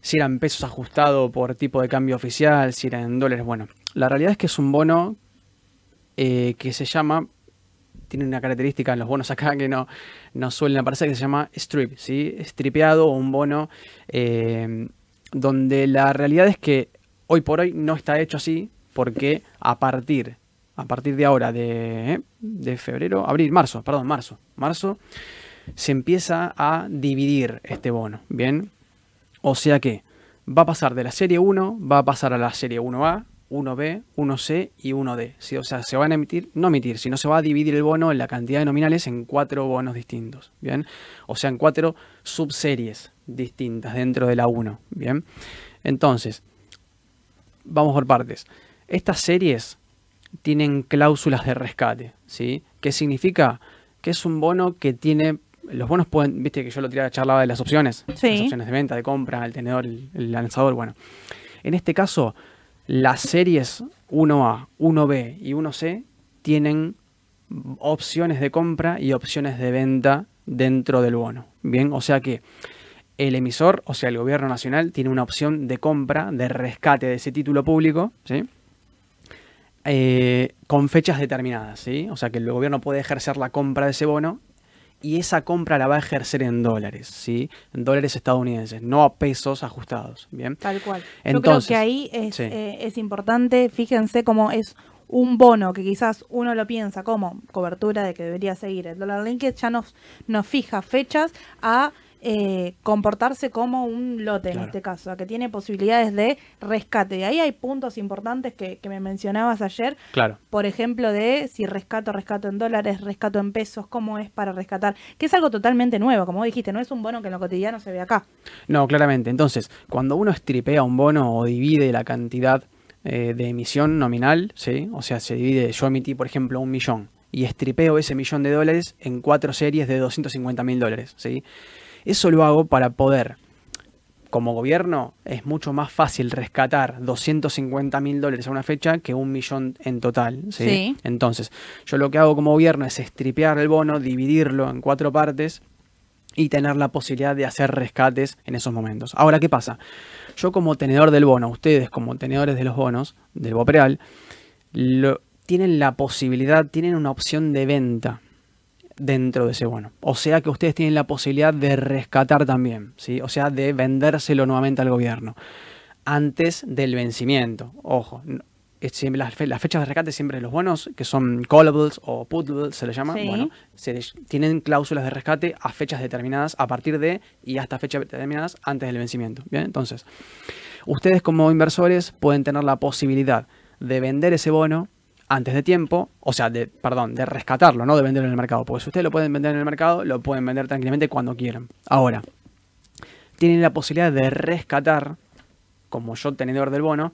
si eran pesos ajustado por tipo de cambio oficial, si eran dólares. Bueno, la realidad es que es un bono eh, que se llama tiene una característica en los bonos acá que no, no suelen aparecer, que se llama strip, ¿sí? Stripeado o un bono eh, donde la realidad es que hoy por hoy no está hecho así porque a partir, a partir de ahora, de, de febrero, abril, marzo, perdón, marzo, marzo, se empieza a dividir este bono, ¿bien? O sea que va a pasar de la serie 1, va a pasar a la serie 1A, 1B, 1C y 1D. ¿sí? O sea, se van a emitir, no emitir, sino se va a dividir el bono en la cantidad de nominales en cuatro bonos distintos. ¿Bien? O sea, en cuatro subseries distintas dentro de la 1. ¿Bien? Entonces, vamos por partes. Estas series tienen cláusulas de rescate. ¿sí? ¿Qué significa? Que es un bono que tiene los bonos pueden, viste que yo lo tiraba, charlaba de las opciones, Sí. las opciones de venta, de compra, el tenedor, el, el lanzador, bueno. En este caso, las series 1A, 1B y 1C tienen opciones de compra y opciones de venta dentro del bono. Bien, o sea que el emisor, o sea, el gobierno nacional, tiene una opción de compra, de rescate de ese título público, ¿sí? Eh, con fechas determinadas, ¿sí? O sea, que el gobierno puede ejercer la compra de ese bono y esa compra la va a ejercer en dólares, ¿sí? En dólares estadounidenses, no a pesos ajustados, ¿bien? Tal cual. Yo Entonces, creo que ahí es, sí. eh, es importante, fíjense cómo es un bono que quizás uno lo piensa como cobertura de que debería seguir el dólar linked, ya nos, nos fija fechas a eh, comportarse como un lote en este caso, que tiene posibilidades de rescate. Y ahí hay puntos importantes que, que me mencionabas ayer, Claro. por ejemplo, de si rescato, rescato en dólares, rescato en pesos, cómo es para rescatar, que es algo totalmente nuevo, como dijiste, no es un bono que en lo cotidiano se ve acá. No, claramente. Entonces, cuando uno estripea un bono o divide la cantidad eh, de emisión nominal, ¿sí? O sea, se divide, yo emití, por ejemplo, un millón y estripeo ese millón de dólares en cuatro series de 250 mil dólares, ¿sí? Eso lo hago para poder, como gobierno, es mucho más fácil rescatar 250 mil dólares a una fecha que un millón en total, ¿sí? Sí. Entonces, yo lo que hago como gobierno es estripear el bono, dividirlo en cuatro partes y tener la posibilidad de hacer rescates en esos momentos. Ahora, ¿qué pasa? Yo como tenedor del bono, ustedes como tenedores de los bonos del Bopreal, lo- tienen la posibilidad, tienen una opción de venta dentro de ese bono. O sea que ustedes tienen la posibilidad de rescatar también, ¿sí? O sea, de vendérselo nuevamente al gobierno antes del vencimiento. Ojo, siempre las, fe- las fechas de rescate siempre los bonos, que son callables o putables, se les llama, Sí. bueno, se les- tienen cláusulas de rescate a fechas determinadas a partir de y hasta fechas determinadas antes del vencimiento. Bien, entonces, ustedes como inversores pueden tener la posibilidad de vender ese bono antes de tiempo, o sea, de, perdón, de rescatarlo, no de venderlo en el mercado, porque si ustedes lo pueden vender en el mercado, lo pueden vender tranquilamente cuando quieran. Ahora, tienen la posibilidad de rescatar, como yo tenedor del bono,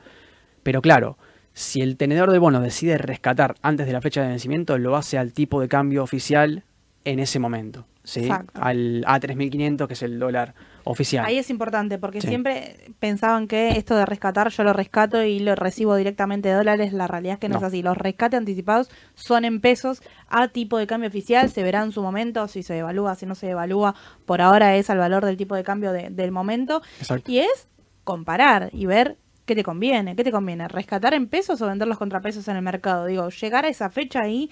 pero claro, si el tenedor del bono decide rescatar antes de la fecha de vencimiento, lo hace al tipo de cambio oficial en ese momento, ¿sí? Exacto. Al A3500, que es el dólar oficial. Ahí es importante porque Sí. siempre pensaban que esto de rescatar yo lo rescato y lo recibo directamente de dólares. La realidad es que no, No. es así. Los rescates anticipados son en pesos a tipo de cambio oficial. Se verá en su momento si se devalúa, si no se devalúa. Por ahora es al valor del tipo de cambio de- del momento. Exacto. Y es comparar y ver qué te conviene. ¿Qué te conviene? ¿Rescatar en pesos o vender los contrapesos en el mercado? Digo, llegar a esa fecha ahí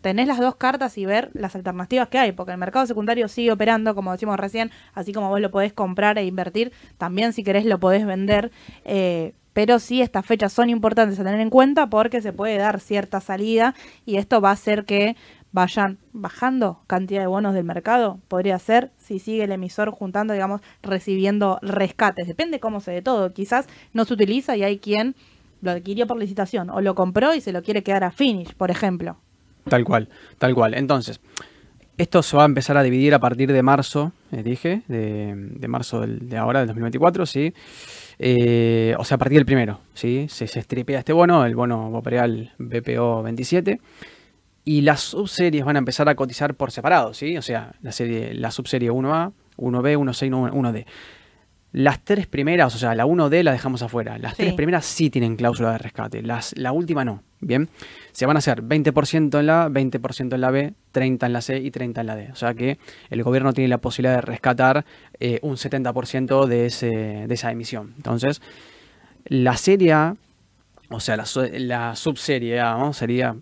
tenés las dos cartas y ver las alternativas que hay, porque el mercado secundario sigue operando, como decimos recién, así como vos lo podés comprar e invertir, también si querés lo podés vender, eh, pero sí estas fechas son importantes a tener en cuenta porque se puede dar cierta salida y esto va a hacer que vayan bajando cantidad de bonos del mercado, podría ser si sigue el emisor juntando, digamos, recibiendo rescates, depende cómo se de todo, quizás no se utiliza y hay quien lo adquirió por licitación o lo compró y se lo quiere quedar a finish, por ejemplo. Tal cual, tal cual. Entonces, esto se va a empezar a dividir a partir de marzo, eh, dije, de, marzo del- de ahora, del 2024, ¿sí? Eh, o sea, a partir del primero, ¿sí? Se, se stripea este bono, el bono Bopreal BPO 27, y las subseries van a empezar a cotizar por separado, ¿sí? O sea, la, serie, la subserie 1A, 1B, 1C y 1D. Las tres primeras, o sea, la 1D la dejamos afuera. Las Sí. tres primeras sí tienen cláusula de rescate. Las, la última no. Bien. Se van a hacer 20% en la A, 20% en la B, 30 en la C y 30 en la D. O sea que el gobierno tiene la posibilidad de rescatar eh, un 70% de, ese, de esa emisión. Entonces, la serie A, o sea, la subserie A, ¿no? sería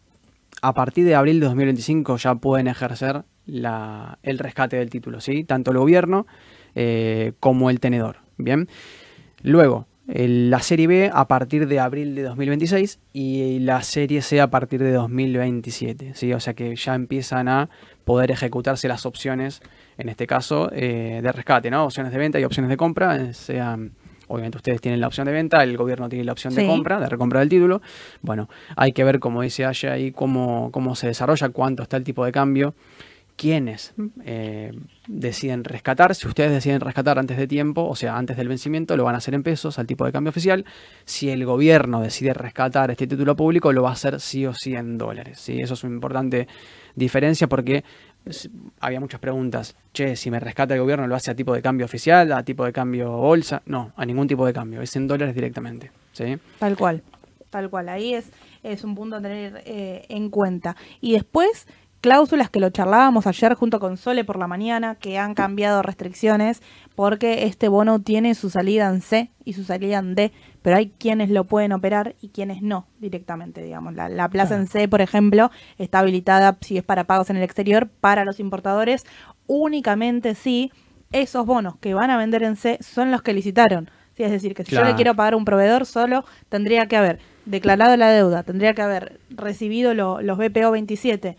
a partir de abril de 2025 ya pueden ejercer la- el rescate del título, ¿sí? Tanto el gobierno eh, como el tenedor, ¿bien? Luego, el- la serie B a partir de abril de 2026 y la serie C a partir de 2027, ¿sí? O sea que ya empiezan a poder ejecutarse las opciones, en este caso, eh, de rescate, ¿no? Opciones de venta y opciones de compra, eh, sean... Obviamente ustedes tienen la opción de venta, el gobierno tiene la opción de compra, de recompra del título. Bueno, hay que ver, como dice Aya, ahí cómo, cómo se desarrolla, cuánto está el tipo de cambio, quiénes eh, deciden rescatar. Si ustedes deciden rescatar antes de tiempo, o sea, antes del vencimiento, lo van a hacer en pesos al tipo de cambio oficial. Si el gobierno decide rescatar este título público, lo va a hacer sí o sí en dólares. ¿sí? Eso es una importante diferencia porque había muchas preguntas. Che, si me rescata el gobierno, ¿lo hace a tipo de cambio oficial, a tipo de cambio bolsa? No, a ningún tipo de cambio, es en dólares directamente. ¿sí? Tal cual, tal cual. Ahí es, es un punto a tener eh, en cuenta. Y después, cláusulas que lo charlábamos ayer junto con Sole por la mañana, que han cambiado restricciones porque este bono tiene su salida en C y su salida en D, pero hay quienes lo pueden operar y quienes no directamente, digamos. La, plaza en C, por ejemplo, está habilitada si es para pagos en el exterior para los importadores únicamente si esos bonos que van a vender en C son los que licitaron. Sí, es decir, que si yo le quiero pagar a un proveedor solo, tendría que haber declarado la deuda, tendría que haber recibido los BPO 27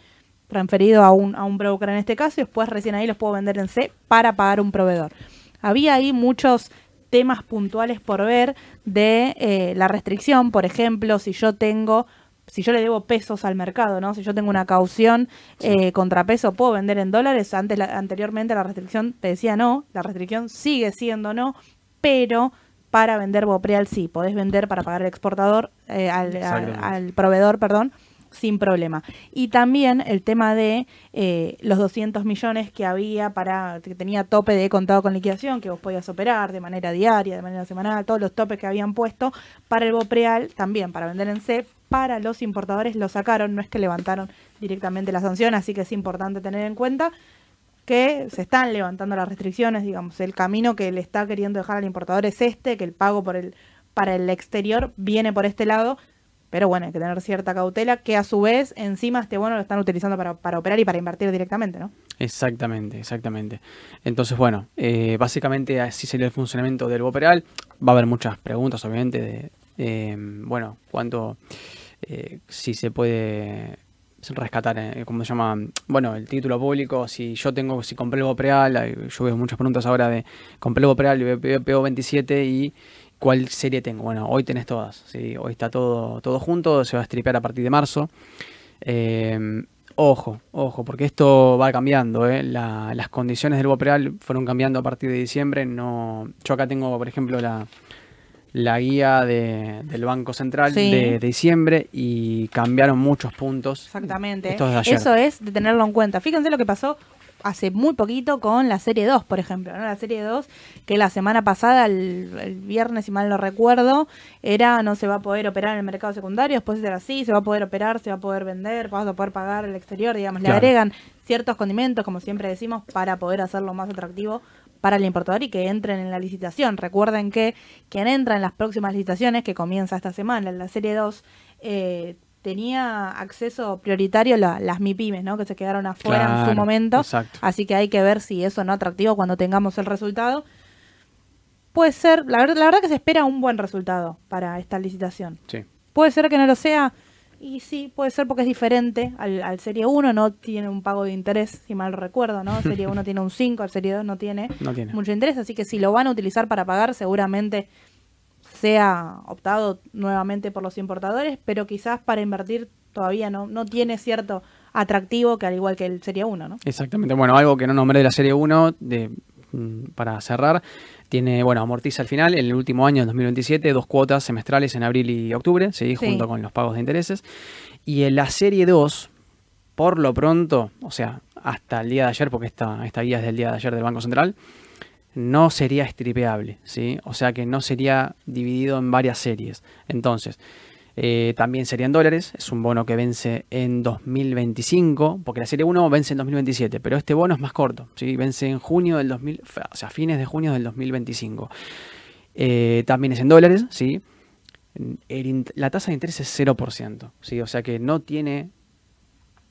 transferido a un, a un broker en este caso y después recién ahí los puedo vender en C para pagar un proveedor. Había ahí muchos temas puntuales por ver de eh, la restricción, por ejemplo, si yo tengo si yo le debo pesos al mercado, ¿no? Si yo tengo una caución eh, contrapeso, ¿puedo vender en dólares? Antes, anteriormente la restricción te decía no, la restricción sigue siendo no, pero para vender Bopreal sí, podés vender para pagar al exportador, eh, al, proveedor, perdón, sin problema. Y también el tema de eh, los 200 millones que había para, que tenía tope de contado con liquidación, que vos podías operar de manera diaria, de manera semanal, todos los topes que habían puesto para el Bopreal, también para vender en C, para los importadores lo sacaron, no es que levantaron directamente la sanción, así que es importante tener en cuenta que se están levantando las restricciones, digamos, el camino que le está queriendo dejar al importador es este, que el pago por el para el exterior viene por este lado, pero bueno, hay que tener cierta cautela, que a su vez encima este bono lo están utilizando para, operar y para invertir directamente, ¿no? Exactamente, exactamente. Entonces, bueno, eh, básicamente así sería el funcionamiento del Boperal. Va a haber muchas preguntas, obviamente, de, bueno, cuánto, eh, si se puede rescatar, eh, ¿cómo se llama? Bueno, el título público, si yo tengo, si compré el Bopreal, yo veo muchas preguntas ahora de, compré el Bopreal y PO27 y ¿Cuál serie tengo? Bueno, hoy tenés todas. ¿sí? Hoy está todo, todo junto, se va a stripear a partir de marzo. Em, ojo, ojo, porque esto va cambiando. ¿eh? las condiciones del Bopreal fueron cambiando a partir de diciembre. No, yo acá tengo, por ejemplo, la, la guía del Banco Central de, diciembre y cambiaron muchos puntos. Exactamente. Eso es de tenerlo en cuenta. Fíjense lo que pasó hace muy poquito con la serie 2, por ejemplo, ¿no? La serie 2, que la semana pasada, el, viernes, si mal no recuerdo, era no se va a poder operar en el mercado secundario, después era así, se va a poder operar, se va a poder vender, vas a poder pagar el exterior, digamos, le agregan ciertos condimentos, como siempre decimos, para poder hacerlo más atractivo para el importador y que entren en la licitación. Recuerden que quien entra en las próximas licitaciones, que comienza esta semana, en la serie 2, eh, tenía acceso prioritario las MIPIMES, ¿no? Que se quedaron afuera en su momento. Así que hay que ver si eso no atractivo cuando tengamos el resultado. Puede ser, la, verdad, la verdad que se espera un buen resultado para esta licitación. Sí. Puede ser que no lo sea, y sí, puede ser porque es diferente al, Serie 1, no tiene un pago de interés, si mal recuerdo, ¿no? Serie 1 tiene un 5, el Serie 2 no tiene, no tiene mucho interés, así que si lo van a utilizar para pagar, seguramente sea optado nuevamente por los importadores, pero quizás para invertir todavía no, no tiene cierto atractivo que al igual que el Serie 1, ¿no? Exactamente. Bueno, algo que no nombré de la Serie 1, de, mm, para cerrar, tiene, bueno, amortiza al final, en el último año, en 2027, dos cuotas semestrales en abril y octubre, ¿sí? junto con los pagos de intereses. Y en la Serie 2, por lo pronto, o sea, hasta el día de ayer, porque esta, esta guía es del día de ayer del Banco Central, no sería stripeable, ¿sí? O sea que no sería dividido en varias series. Entonces, eh, también sería en dólares, es un bono que vence en 2025, porque la serie 1 vence en 2027, pero este bono es más corto, ¿sí? Vence en junio del 2000, o sea, fines de junio del 2025. Eh, también es en dólares, ¿sí? la tasa de interés es 0%, ¿sí? O sea que no tiene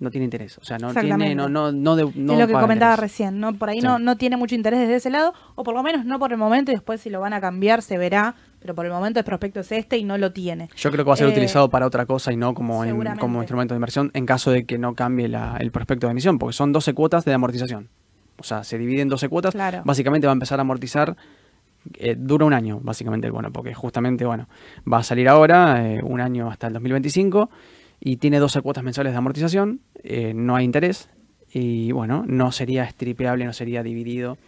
no tiene interés. O sea, no tiene, no, no, no, de, no Es lo que comentaba recién, ¿no? Por ahí no, no tiene mucho interés desde ese lado, o por lo menos no por el momento, y después si lo van a cambiar se verá, pero por el momento el prospecto es este y no lo tiene. Yo creo que va a ser eh, utilizado para otra cosa y no como, como instrumento de inversión en caso de que no cambie la, el prospecto de emisión, porque son 12 cuotas de amortización. O sea, se divide en 12 cuotas, básicamente va a empezar a amortizar eh, dura un año, básicamente, bueno, porque justamente, bueno, va a salir ahora, eh, un año hasta el 2025, y tiene 12 cuotas mensuales de amortización, eh, no hay interés y bueno, no sería stripeable, no sería dividido,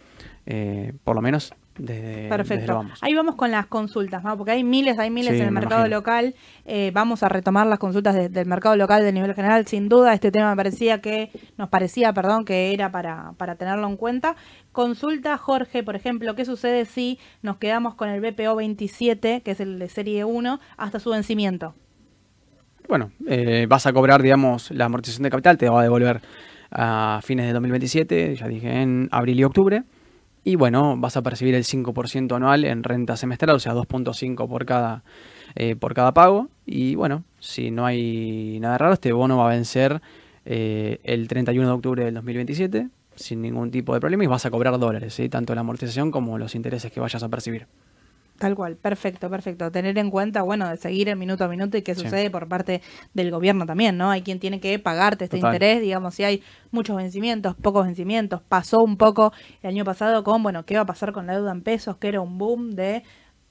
eh, por lo menos Perfecto. Ahí vamos con las consultas, ¿no? porque hay miles, hay miles en el mercado local. Eh, vamos a retomar las consultas del mercado local del nivel general, sin duda. Este tema me parecía que, nos parecía, perdón, que era para, para tenerlo en cuenta. Consulta Jorge, por ejemplo, ¿qué sucede si nos quedamos con el BPO 27, que es el de serie 1, hasta su vencimiento? Bueno, eh, vas a cobrar, digamos, la amortización de capital, te va a devolver a fines de 2027, ya dije, en abril y octubre. Y bueno, vas a percibir el 5% anual en renta semestral, o sea, 2.5 por cada, eh, por cada pago. Y bueno, si no hay nada raro, este bono va a vencer eh, el 31 de octubre del 2027 sin ningún tipo de problema y vas a cobrar dólares, ¿sí? tanto la amortización como los intereses que vayas a percibir. Tal cual, perfecto, perfecto. Tener en cuenta, bueno, de seguir el minuto a minuto y qué sucede por parte del gobierno también, ¿no? Hay quien tiene que pagarte este interés, digamos, si hay muchos vencimientos, pocos vencimientos. Pasó un poco el año pasado con, bueno, ¿qué va a pasar con la deuda en pesos? Que era un boom de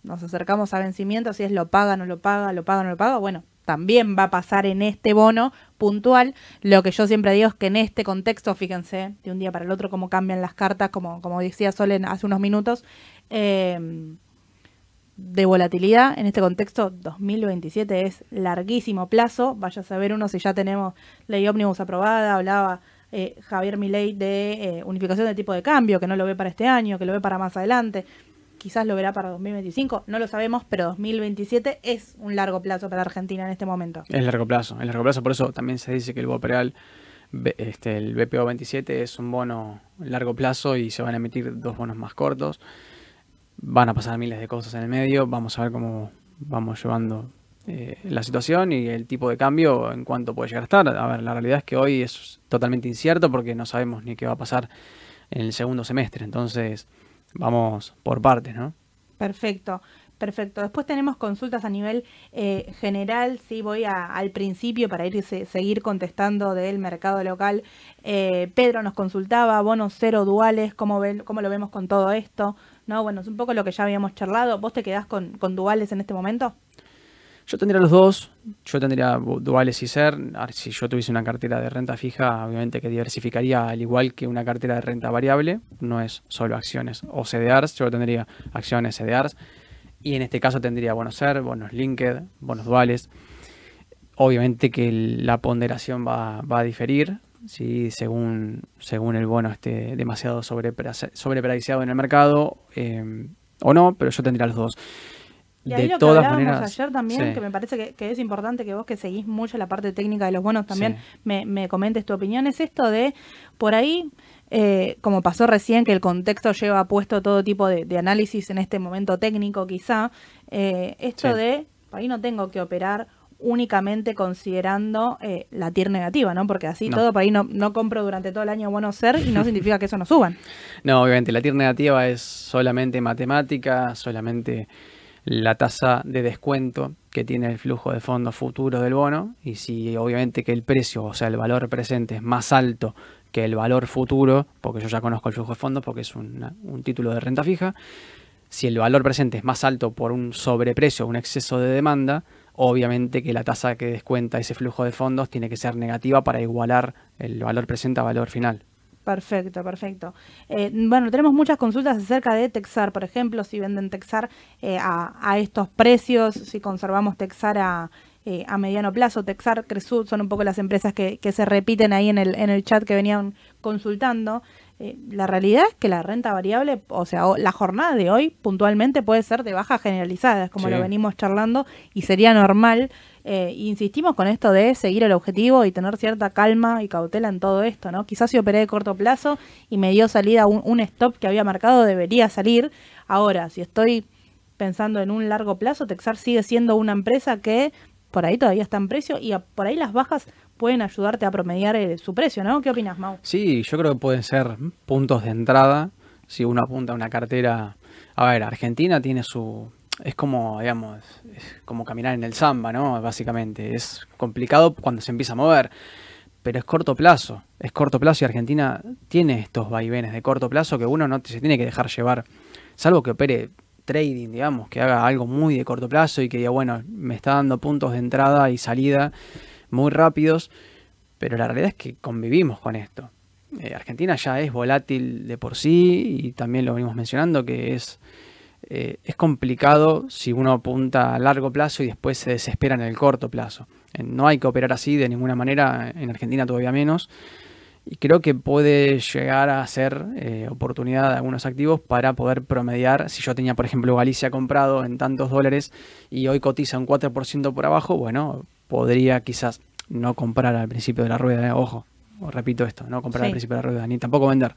nos acercamos a vencimientos, si es lo paga, no lo paga, lo paga, no lo paga. Bueno, también va a pasar en este bono puntual. Lo que yo siempre digo es que en este contexto, fíjense, de un día para el otro, cómo cambian las cartas, como, como decía Solen hace unos minutos. Eh, de volatilidad. En este contexto, 2027 es larguísimo plazo. Vaya a saber uno si ya tenemos ley ómnibus aprobada. Hablaba eh, Javier Milei de eh, unificación de tipo de cambio, que no lo ve para este año, que lo ve para más adelante. Quizás lo verá para 2025, no lo sabemos, pero 2027 es un largo plazo para Argentina en este momento. Es largo plazo, es largo plazo, por eso también se dice que el BOPREAL, este, el BPO 27 es un bono largo plazo y se van a emitir dos bonos más cortos van a pasar miles de cosas en el medio, vamos a ver cómo vamos llevando eh, la situación y el tipo de cambio en cuanto puede llegar a estar. A ver, la realidad es que hoy es totalmente incierto porque no sabemos ni qué va a pasar en el segundo semestre, entonces vamos por partes, ¿no? Perfecto. Perfecto. Después tenemos consultas a nivel eh, general. Sí, voy al principio para ir seguir contestando del mercado local. Eh, Pedro nos consultaba bonos cero duales. ¿Cómo, ven, ¿Cómo lo vemos con todo esto? No, bueno, es un poco lo que ya habíamos charlado. ¿Vos te quedás con, duales en este momento? Yo tendría los dos. Yo tendría duales y ser. Si yo tuviese una cartera de renta fija, obviamente que diversificaría al igual que una cartera de renta variable. No es solo acciones o CDRs. Yo tendría acciones, CDRs. Y en este caso tendría bonos ser, bonos linked, bonos duales. Obviamente que la ponderación va, va a diferir si según, según el bono esté demasiado sobrepreciado en el mercado eh, o no, pero yo tendría los dos. Y ahí de lo que todas maneras, ayer también, que me parece que, es importante que vos que seguís mucho la parte técnica de los bonos también me, me, comentes tu opinión, es esto de, por ahí, eh, como pasó recién, que el contexto lleva puesto todo tipo de, análisis en este momento técnico quizá, eh, esto de, por ahí no tengo que operar únicamente considerando eh, la TIR negativa, ¿no? Porque así todo, por ahí no, no compro durante todo el año bueno ser y no significa que eso no suban. No, obviamente, la TIR negativa es solamente matemática, solamente la tasa de descuento que tiene el flujo de fondos futuro del bono y si obviamente que el precio, o sea, el valor presente es más alto que el valor futuro, porque yo ya conozco el flujo de fondos porque es un título de renta fija, si el valor presente es más alto por un sobreprecio, un exceso de demanda, obviamente que la tasa que descuenta ese flujo de fondos tiene que ser negativa para igualar el valor presente a valor final. Perfecto, perfecto. Eh, bueno, tenemos muchas consultas acerca de Texar, por ejemplo, si venden Texar eh, a, estos precios, si conservamos Texar a, eh, a mediano plazo, Texar, Cresud, son un poco las empresas que, que, se repiten ahí en el, en el chat que venían consultando. Eh, la realidad es que la renta variable, o sea, la jornada de hoy puntualmente puede ser de baja generalizada, como lo venimos charlando, y sería normal. Eh, insistimos con esto de seguir el objetivo y tener cierta calma y cautela en todo esto, ¿no? Quizás si operé de corto plazo y me dio salida un, un stop que había marcado, debería salir. Ahora, si estoy pensando en un largo plazo, Texar sigue siendo una empresa que por ahí todavía está en precio y por ahí las bajas pueden ayudarte a promediar eh, su precio, ¿no? ¿Qué opinas, Mau? Sí, yo creo que pueden ser puntos de entrada si uno apunta a una cartera. A ver, Argentina tiene su. Es como, digamos, es como caminar en el samba, ¿no? Básicamente. Es complicado cuando se empieza a mover. Pero es corto plazo. Es corto plazo y Argentina tiene estos vaivenes de corto plazo que uno no se tiene que dejar llevar. Salvo que opere trading, digamos, que haga algo muy de corto plazo y que diga, bueno, me está dando puntos de entrada y salida muy rápidos, pero la realidad es que convivimos con esto. eh, Argentina ya es volátil de por sí y también lo venimos mencionando que es, eh, es complicado si uno apunta a largo plazo y después se desespera en el corto plazo. Eh, no hay que operar así de ninguna manera, en Argentina todavía menos. Y creo que puede llegar a ser oportunidad de algunos activos para poder promediar. Si yo tenía, por ejemplo, Galicia comprado en tantos dólares y hoy cotiza un 4% por abajo, bueno, podría quizás no comprar al principio de la rueda, ojo, repito esto, no comprar al principio de la rueda, ni tampoco vender.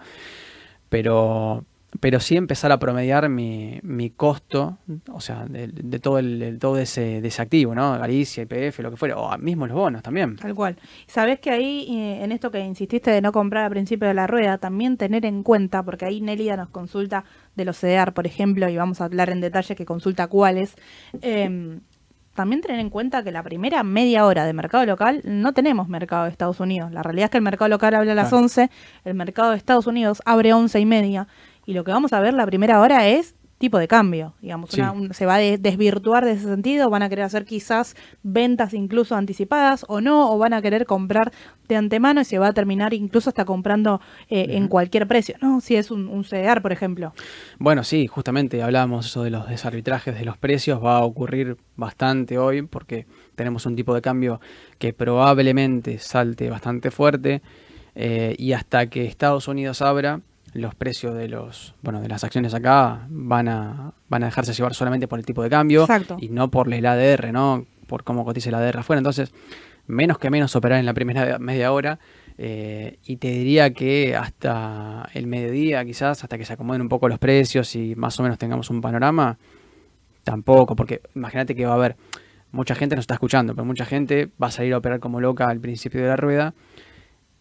Pero, pero sí empezar a promediar mi, mi costo, o sea, de, todo el, todo ese, de ese activo, ¿no? Galicia, IPF, lo que fuera, o mismo los bonos también. Tal cual. Sabes que ahí, eh, en esto que insististe de no comprar al principio de la rueda, también tener en cuenta, porque ahí Nelida nos consulta de los CDR, por ejemplo, y vamos a hablar en detalle que consulta cuáles. Eh, también tener en cuenta que la primera media hora de mercado local no tenemos mercado de Estados Unidos. La realidad es que el mercado local abre a las 11, el mercado de Estados Unidos abre 11 y media. Y lo que vamos a ver la primera hora es tipo de cambio, digamos, se va a desvirtuar de ese sentido, van a querer hacer quizás ventas incluso anticipadas o no, o van a querer comprar de antemano y se va a terminar incluso hasta comprando eh, en cualquier precio, ¿no? Si es un, un CDR, por ejemplo. Bueno, sí, justamente hablábamos eso de los desarbitrajes de los precios, va a ocurrir bastante hoy porque tenemos un tipo de cambio que probablemente salte bastante fuerte eh, y hasta que Estados Unidos abra, los precios de los bueno de las acciones acá van a van a dejarse llevar solamente por el tipo de cambio y no por el ADR, ¿no? Por cómo cotiza el ADR afuera. Entonces, menos que menos operar en la primera media hora. Eh, y te diría que hasta el mediodía, quizás, hasta que se acomoden un poco los precios y más o menos tengamos un panorama, tampoco, porque imagínate que va a haber mucha gente nos está escuchando, pero mucha gente va a salir a operar como loca al principio de la rueda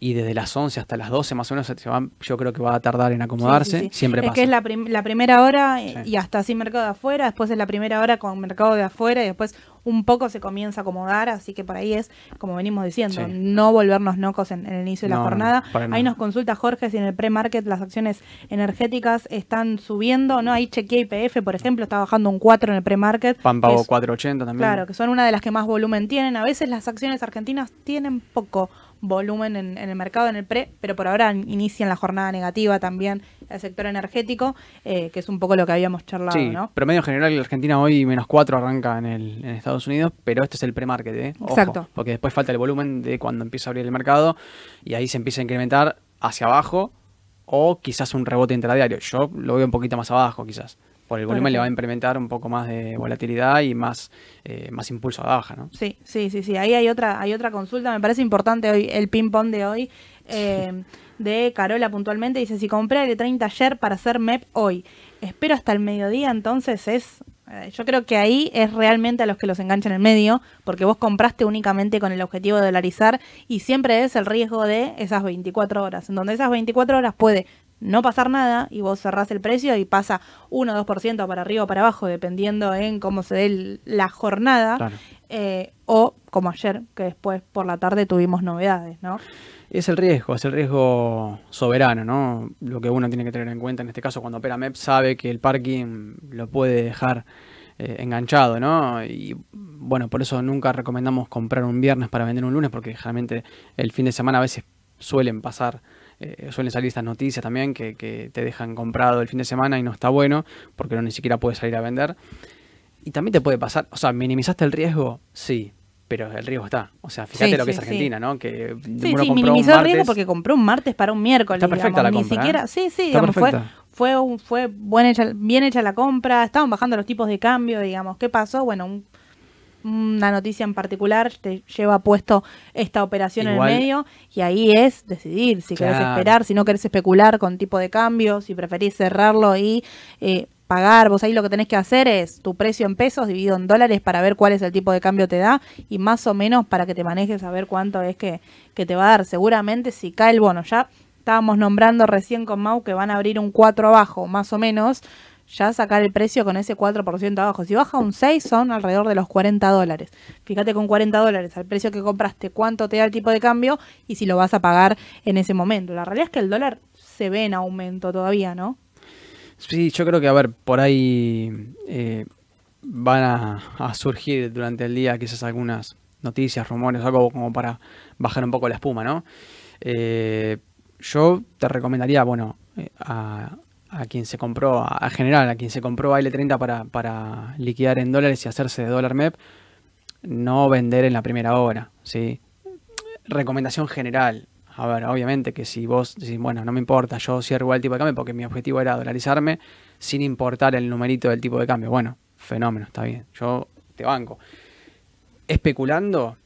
y desde las 11 hasta las 12 más o menos se van, yo creo que va a tardar en acomodarse, siempre es que es la, la primera hora y hasta así mercado de afuera, después es la primera hora con mercado de afuera y después un poco se comienza a acomodar, así que por ahí es, como venimos diciendo, no volvernos locos en, el inicio de la jornada. ahí nos consulta Jorge si en el pre-market las acciones energéticas están subiendo, ¿no? Ahí chequeé IPF, por ejemplo, está bajando un 4 en el pre-market. Pan pago 4.80 también. Claro, que son una de las que más volumen tienen. A veces las acciones argentinas tienen poco volumen en, el mercado, en el pre, pero por ahora inician la jornada negativa también el sector energético, eh, que es un poco lo que habíamos charlado, sí, ¿no? promedio general, la Argentina hoy menos 4 arranca en, el, en Estados Unidos, pero este es el pre-market, ¿eh? Exacto. Porque después falta el volumen de cuando empieza a abrir el mercado y ahí se empieza a incrementar hacia abajo o quizás un rebote intradiario. Yo lo veo un poquito más abajo, quizás por el volumen le va a implementar un poco más de volatilidad y más, eh, más impulso a la baja, ¿no? Sí, sí, sí, sí. Ahí hay otra, hay otra consulta, me parece importante hoy, el ping-pong de hoy, eh, de Carola puntualmente, dice, si compré el 30 ayer para hacer MEP hoy, espero hasta el mediodía, entonces es... Eh, yo creo que ahí es realmente a los que los enganchan en el medio, porque vos compraste únicamente con el objetivo de dolarizar y siempre es el riesgo de esas 24 horas, en donde esas 24 horas puede no pasar nada y vos cerrás el precio y pasa 1 o 2% para arriba o para abajo, dependiendo en cómo se dé la jornada. Eh, o como ayer, que después por la tarde tuvimos novedades, ¿no? Es el riesgo, es el riesgo soberano, ¿no? Lo que uno tiene que tener en cuenta en este caso cuando opera MEP sabe que el parking lo puede dejar eh, enganchado, ¿no? Y bueno, por eso nunca recomendamos comprar un viernes para vender un lunes, porque generalmente el fin de semana a veces suelen pasar eh, suelen salir estas noticias también que, te dejan comprado el fin de semana y no está bueno porque no ni siquiera puedes salir a vender. Y también te puede pasar, o sea, ¿minimizaste el riesgo? Sí, pero el riesgo está. O sea, fíjate lo que es Argentina, ¿no? Que sí, sí, minimizó el riesgo porque compró un martes para un miércoles. Está perfecta la compra, Ni siquiera, ¿eh? sí, sí, digamos, fue, fue, fue bien hecha la compra, estaban bajando los tipos de cambio, digamos. ¿Qué pasó? Bueno, un una noticia en particular te lleva puesto esta operación en el medio y ahí es decidir si querés esperar, si no querés especular con tipo de cambio, si preferís cerrarlo y eh, pagar. Vos ahí lo que tenés que hacer es tu precio en pesos dividido en dólares para ver cuál es el tipo de cambio te da y más o menos para que te manejes a ver cuánto es que, que te va a dar. Seguramente si cae el bono, ya estábamos nombrando recién con Mau que van a abrir un 4 abajo, más o menos ya sacar el precio con ese 4% abajo. Si baja un 6 son alrededor de los 40 dólares. Fíjate con 40 dólares al precio que compraste cuánto te da el tipo de cambio y si lo vas a pagar en ese momento. La realidad es que el dólar se ve en aumento todavía, ¿no? Sí, yo creo que, a ver, por ahí eh, van a, surgir durante el día quizás algunas noticias, rumores, algo como para bajar un poco la espuma, ¿no? Eh, yo te recomendaría, bueno, eh, a, a quien se compró, a, general, a quien se compró AL30 para, para liquidar en dólares y hacerse de dólar MEP, no vender en la primera hora, ¿sí? Recomendación general. A ver, obviamente que si vos decís, bueno, no me importa, yo cierro el tipo de cambio porque mi objetivo era dolarizarme sin importar el numerito del tipo de cambio. Bueno, fenómeno, está bien. Yo te banco. Especulando,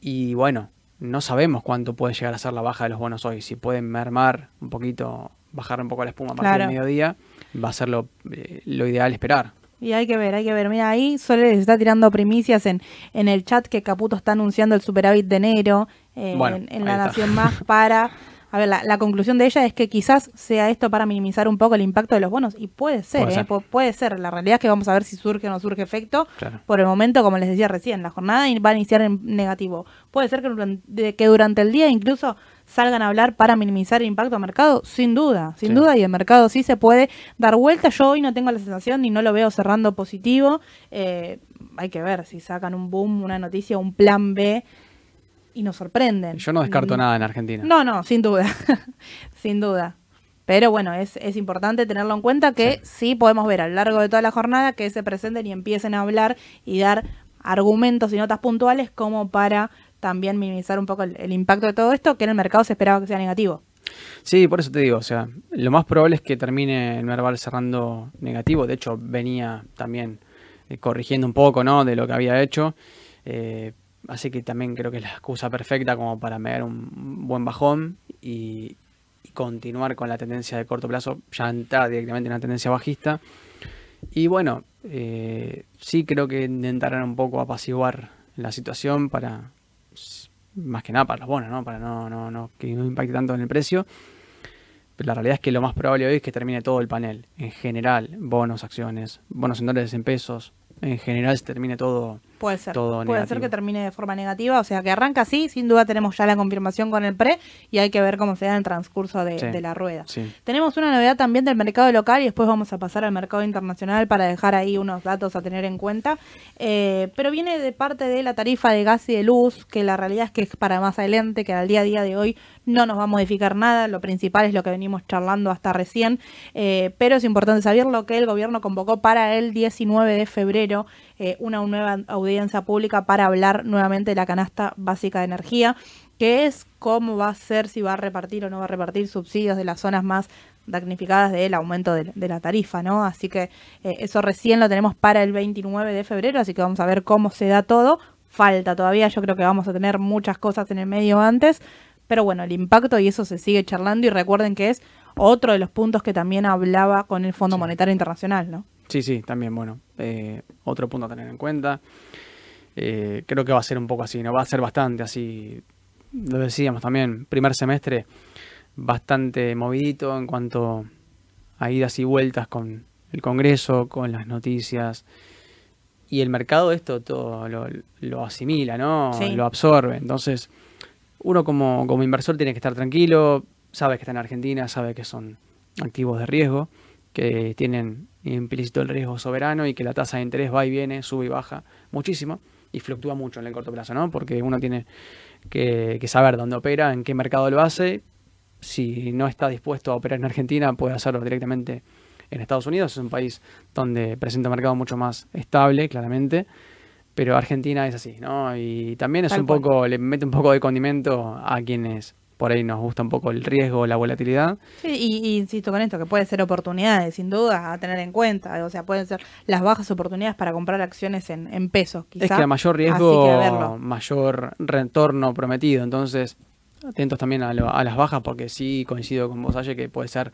y bueno, no sabemos cuánto puede llegar a ser la baja de los bonos hoy. Si pueden mermar un poquito, bajar un poco la espuma a partir del mediodía, va a ser lo, eh, lo ideal esperar. Y hay que ver, hay que ver. Mira, ahí Sole les está tirando primicias en, en el chat que Caputo está anunciando el superávit de enero eh, en, La Nación Más para... A ver, la, conclusión de ella es que quizás sea esto para minimizar un poco el impacto de los bonos. Y puede ser, puede, ¿eh? ser. puede ser. La realidad es que vamos a ver si surge o no surge efecto. Por el momento, como les decía recién, la jornada va a iniciar en negativo. Puede ser que, que durante el día incluso salgan a hablar para minimizar el impacto al mercado, sin duda, sin duda, y el mercado sí se puede dar vuelta. Yo hoy no tengo la sensación ni no lo veo cerrando positivo. Eh, hay que ver si sacan un boom, una noticia, un plan B y nos sorprenden. Yo no descarto nada en Argentina. No, no, sin duda, sin duda. Pero bueno, es, es, importante tenerlo en cuenta que sí. podemos ver a lo largo de toda la jornada que se presenten y empiecen a hablar y dar argumentos y notas puntuales como para también minimizar un poco el, impacto de todo esto, que en el mercado se esperaba que sea negativo. Sí, por eso te digo, o sea, lo más probable es que termine el Merval cerrando negativo. De hecho, venía también eh, corrigiendo un poco, ¿no? De lo que había hecho. Eh, así que también creo que es la excusa perfecta como para meter un buen bajón y, continuar con la tendencia de corto plazo, ya entrar directamente en una tendencia bajista. Y bueno, eh, sí creo que intentarán un poco apaciguar la situación para, más que nada para los bonos, ¿no? Para no, no, no, que no impacte tanto en el precio. Pero la realidad es que lo más probable hoy es que termine todo el panel. En general, bonos, acciones, bonos en dólares en pesos. En general se termine todo Puede ser. Puede ser que termine de forma negativa, o sea que arranca así, sin duda tenemos ya la confirmación con el pre y hay que ver cómo se da en el transcurso de, la rueda. Tenemos una novedad también del mercado local y después vamos a pasar al mercado internacional para dejar ahí unos datos a tener en cuenta. Eh, pero viene de parte de la tarifa de gas y de luz, que la realidad es que es para más adelante, que al día a día de hoy no nos va a modificar nada, lo principal es lo que venimos charlando hasta recién, eh, pero es importante saber lo que el gobierno convocó para el 19 de febrero, eh, una nueva audiencia pública para hablar nuevamente de la canasta básica de energía, que es cómo va a ser, si va a repartir o no va a repartir subsidios de las zonas más damnificadas del aumento de, la tarifa, ¿no? Así que eh, eso recién lo tenemos para el 29 de febrero, así que vamos a ver cómo se da todo. Falta todavía, yo creo que vamos a tener muchas cosas en el medio antes, pero bueno, el impacto y eso se sigue charlando y recuerden que es otro de los puntos que también hablaba con el Fondo Monetario Internacional, ¿no? Sí, sí, también, bueno, eh, otro punto a tener en cuenta. Eh, creo que va a ser un poco así, ¿no? Va a ser bastante así, lo decíamos también, primer semestre bastante movidito en cuanto a idas y vueltas con el Congreso, con las noticias. Y el mercado esto todo lo, asimila, ¿no? Lo absorbe. Entonces, uno como, como inversor tiene que estar tranquilo, sabe que está en Argentina, sabe que son activos de riesgo, que tienen implícito el riesgo soberano y que la tasa de interés va y viene, sube y baja muchísimo y fluctúa mucho en el corto plazo, ¿no? Porque uno tiene que, saber dónde opera, en qué mercado lo hace. Si no está dispuesto a operar en Argentina, puede hacerlo directamente en Estados Unidos. Es un país donde presenta un mercado mucho más estable, claramente pero Argentina es así, ¿no? Y también es un poco, le mete un poco de condimento a quienes por ahí nos gusta un poco el riesgo, la volatilidad. Sí, y, insisto con esto, que puede ser oportunidades, sin duda, a tener en cuenta. O sea, pueden ser las bajas oportunidades para comprar acciones en, en pesos, Es que a mayor riesgo, mayor retorno prometido. Entonces, atentos también a, a, las bajas, porque sí coincido con vos, Aye, que puede ser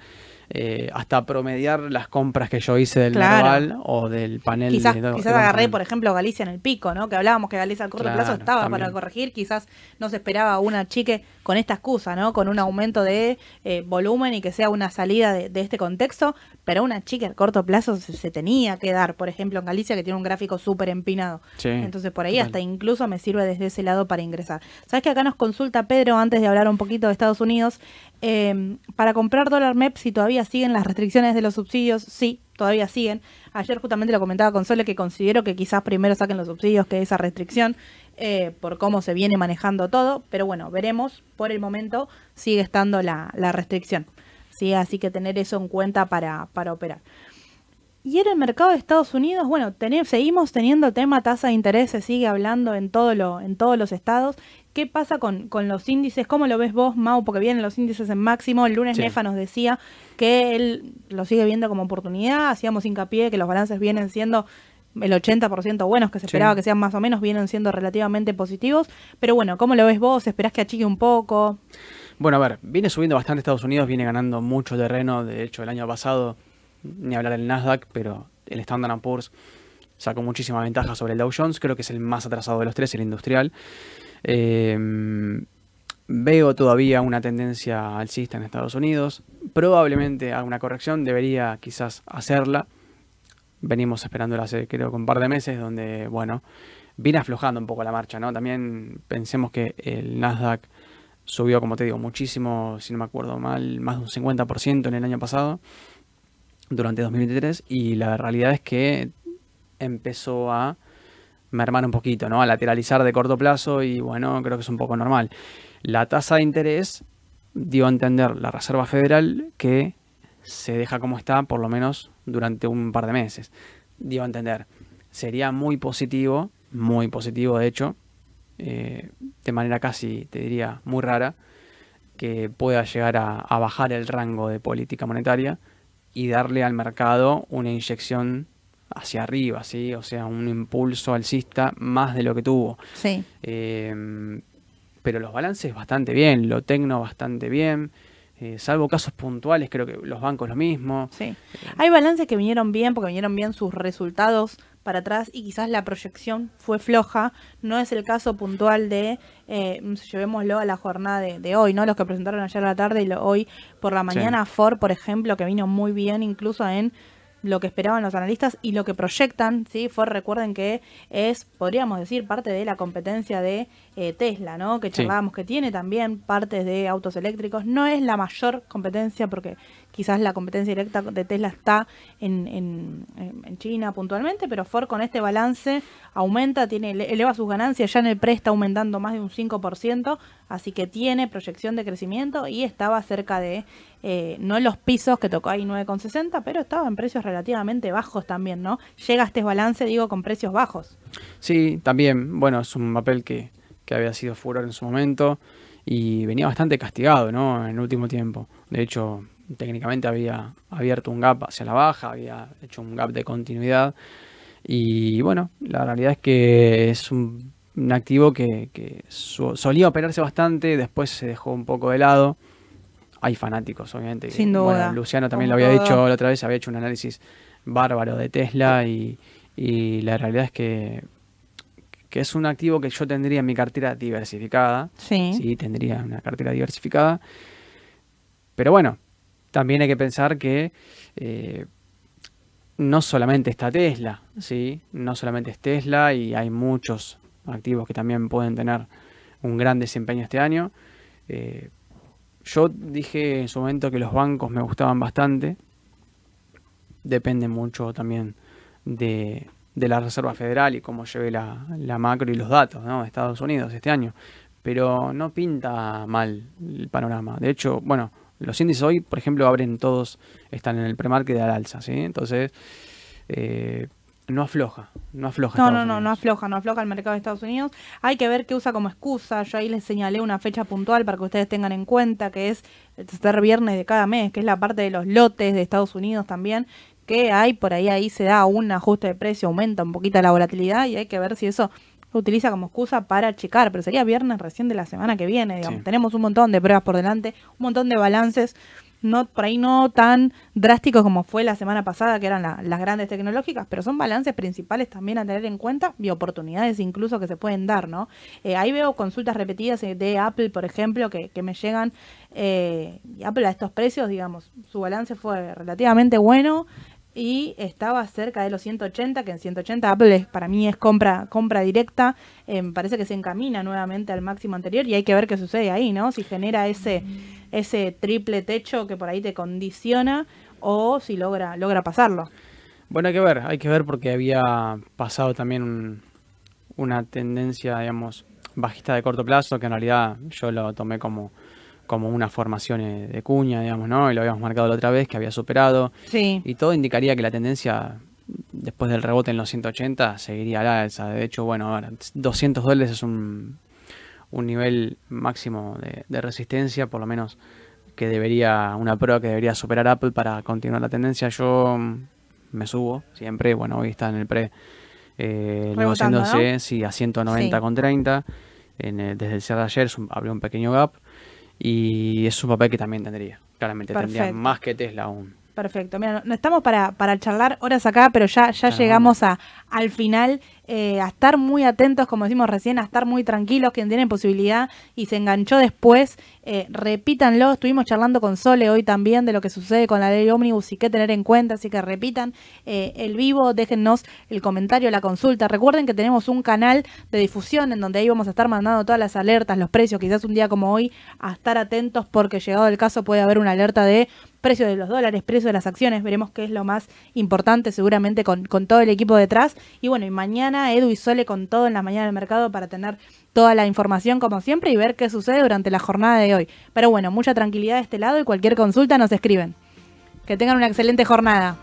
eh, hasta promediar las compras que yo hice del claro. o del panel. Quizás, de, quizás agarré, por ejemplo, Galicia en el pico, ¿no? Que hablábamos que Galicia al corto plazo estaba para corregir, quizás no se esperaba una chique con esta excusa, ¿no? Con un aumento de eh, volumen y que sea una salida de, este contexto, pero una chica al corto plazo se, tenía que dar, por ejemplo, en Galicia que tiene un gráfico súper empinado. Entonces por ahí hasta incluso me sirve desde ese lado para ingresar. ¿Sabes que acá nos consulta Pedro antes de hablar un poquito de Estados Unidos? Eh, para comprar dólar MEP si todavía siguen las restricciones de los subsidios, sí, todavía siguen. Ayer justamente lo comentaba con Sole que considero que quizás primero saquen los subsidios que esa restricción eh, por cómo se viene manejando todo, pero bueno, veremos. Por el momento sigue estando la, la restricción. ¿sí? Así que tener eso en cuenta para, para operar. Y en el mercado de Estados Unidos, bueno, seguimos teniendo tema tasa de interés, se sigue hablando en, todo lo, en todos los estados. ¿Qué pasa con, con, los índices? ¿Cómo lo ves vos, Mau? Porque vienen los índices en máximo. El lunes Nefa nos decía que él lo sigue viendo como oportunidad. Hacíamos hincapié que los balances vienen siendo el 80% buenos, que se esperaba que sean más o menos, vienen siendo relativamente positivos. Pero bueno, ¿cómo lo ves vos? ¿Esperás que achique un poco? Bueno, a ver, viene subiendo bastante Estados Unidos, viene ganando mucho terreno. De hecho, el año pasado ni hablar del Nasdaq, pero el Standard Poor's sacó muchísima ventaja sobre el Dow Jones, creo que es el más atrasado de los tres, el industrial. Em, veo todavía una tendencia alcista en Estados Unidos, probablemente haga una corrección, debería quizás hacerla. Venimos esperándola hace creo que un par de meses, donde, bueno, viene aflojando un poco la marcha, ¿no? También pensemos que el Nasdaq subió, como te digo, muchísimo, si no me acuerdo mal, más de un 50% en el año pasado durante 2023 y la realidad es que empezó a mermar un poquito, ¿no? A lateralizar de corto plazo y bueno, creo que es un poco normal. La tasa de interés dio a entender la Reserva Federal que se deja como está por lo menos durante un par de meses. Dio a entender. Sería muy positivo, muy positivo de hecho, eh, de manera casi, te diría, muy rara, que pueda llegar a, a bajar el rango de política monetaria y darle al mercado una inyección hacia arriba, ¿sí? O sea, un impulso alcista más de lo que tuvo. Sí. Em, pero los balances bastante bien, lo tecno bastante bien. Eh, salvo casos puntuales, creo que los bancos lo mismo. Sí. Hay balances que vinieron bien porque vinieron bien sus resultados para atrás y quizás la proyección fue floja. No es el caso puntual de, eh, llevémoslo a la jornada de, hoy, ¿no? Los que presentaron ayer a la tarde y lo, hoy por la mañana. Ford, por ejemplo, que vino muy bien incluso en lo que esperaban los analistas y lo que proyectan, ¿sí? Ford, recuerden que es, podríamos decir, parte de la competencia de eh, Tesla, ¿no? Que charlábamos que tiene también partes de autos eléctricos. No es la mayor competencia porque quizás la competencia directa de Tesla está en, en, en, China puntualmente, pero Ford con este balance aumenta, tiene eleva sus ganancias, ya en el pre está aumentando más de un 5%, así que tiene proyección de crecimiento y estaba cerca de, eh, no los pisos que tocó ahí 9,60, pero estaba en precios relativamente bajos también, ¿no? Llega este balance, digo, con precios bajos. Sí, también, bueno, es un papel que, que había sido furor en su momento y venía bastante castigado, ¿no? En el último tiempo. De hecho, técnicamente había abierto un gap hacia la baja, había hecho un gap de continuidad. Y bueno, la realidad es que es un, activo que, solía operarse bastante, después se dejó un poco de lado. Hay fanáticos, obviamente. Sin duda. Luciano también lo había dicho la otra vez, había hecho un análisis bárbaro de Tesla y, la realidad es que, que es un activo que yo tendría en mi cartera diversificada. Sí. Sí, tendría una cartera diversificada. Pero bueno, también hay que pensar que eh, no solamente está Tesla, ¿sí? no solamente es Tesla y hay muchos activos que también pueden tener un gran desempeño este año. Eh, yo dije en su momento que los bancos me gustaban bastante. Depende mucho también de, la Reserva Federal y cómo lleve la, macro y los datos de Estados Unidos este año. Pero no pinta mal el panorama. De hecho, bueno, los índices hoy, por ejemplo, abren todos, están en el premarket al alza, ¿sí? Entonces, eh, no afloja, no afloja. No, no, no, no afloja, no afloja el mercado de Estados Unidos. Hay que ver qué usa como excusa. Yo ahí les señalé una fecha puntual para que ustedes tengan en cuenta, que es el tercer viernes de cada mes, que es la parte de los lotes de Estados Unidos también, que hay por ahí, ahí se da un ajuste de precio, aumenta un poquito la volatilidad y hay que ver si eso utiliza como excusa para checar, pero sería viernes recién de la semana que viene, digamos. Tenemos un montón de pruebas por delante, un montón de balances, no por ahí no tan drásticos como fue la semana pasada, que eran las grandes tecnológicas, pero son balances principales también a tener en cuenta y oportunidades incluso que se pueden dar, ¿no? Eh, ahí veo consultas repetidas de Apple, por ejemplo, que, que me llegan, eh, Apple a estos precios, digamos, su balance fue relativamente bueno, y estaba cerca de los 180, que en 180 Apple para mí es compra compra directa, eh, parece que se encamina nuevamente al máximo anterior y hay que ver qué sucede ahí, ¿no? Si genera ese ese triple techo que por ahí te condiciona o si logra logra pasarlo. Bueno, hay que ver, hay que ver porque había pasado también una tendencia, digamos, bajista de corto plazo, que en realidad yo lo tomé como, como una formación eh, de cuña, digamos, ¿no? Y lo habíamos marcado la otra vez, que había superado. Sí. Y todo indicaría que la tendencia, después del rebote en los 180, seguiría a la alza. De hecho, bueno, ahora, 200 dólares es un, un nivel máximo de, resistencia, por lo menos que debería, una prueba que debería superar Apple para continuar la tendencia. Yo mm, me subo siempre, bueno, hoy está en el pre eh, negociándose sí, a 190 con 30. desde el cierre de ayer abrió un pequeño gap y es un papel que también tendría. Claramente tendría más que Tesla aún. Perfecto. Mira, no estamos para, para charlar horas acá, pero ya, ya llegamos a, al final eh, a estar muy atentos, como decimos recién, a estar muy tranquilos, quien tiene posibilidad y se enganchó después, eh, repítanlo, estuvimos charlando con Sole hoy también de lo que sucede con la ley ómnibus y qué tener en cuenta, así que repitan eh, el vivo, déjennos el comentario, la consulta, recuerden que tenemos un canal de difusión en donde ahí vamos a estar mandando todas las alertas, los precios, quizás un día como hoy, a estar atentos porque llegado el caso puede haber una alerta de precio de los dólares, precio de las acciones, veremos qué es lo más importante seguramente con, con todo el equipo detrás. Y bueno, y mañana Edu y Sole con todo en la mañana del mercado para tener toda la información como siempre y ver qué sucede durante la jornada de hoy. Pero bueno, mucha tranquilidad de este lado y cualquier consulta nos escriben. Que tengan una excelente jornada.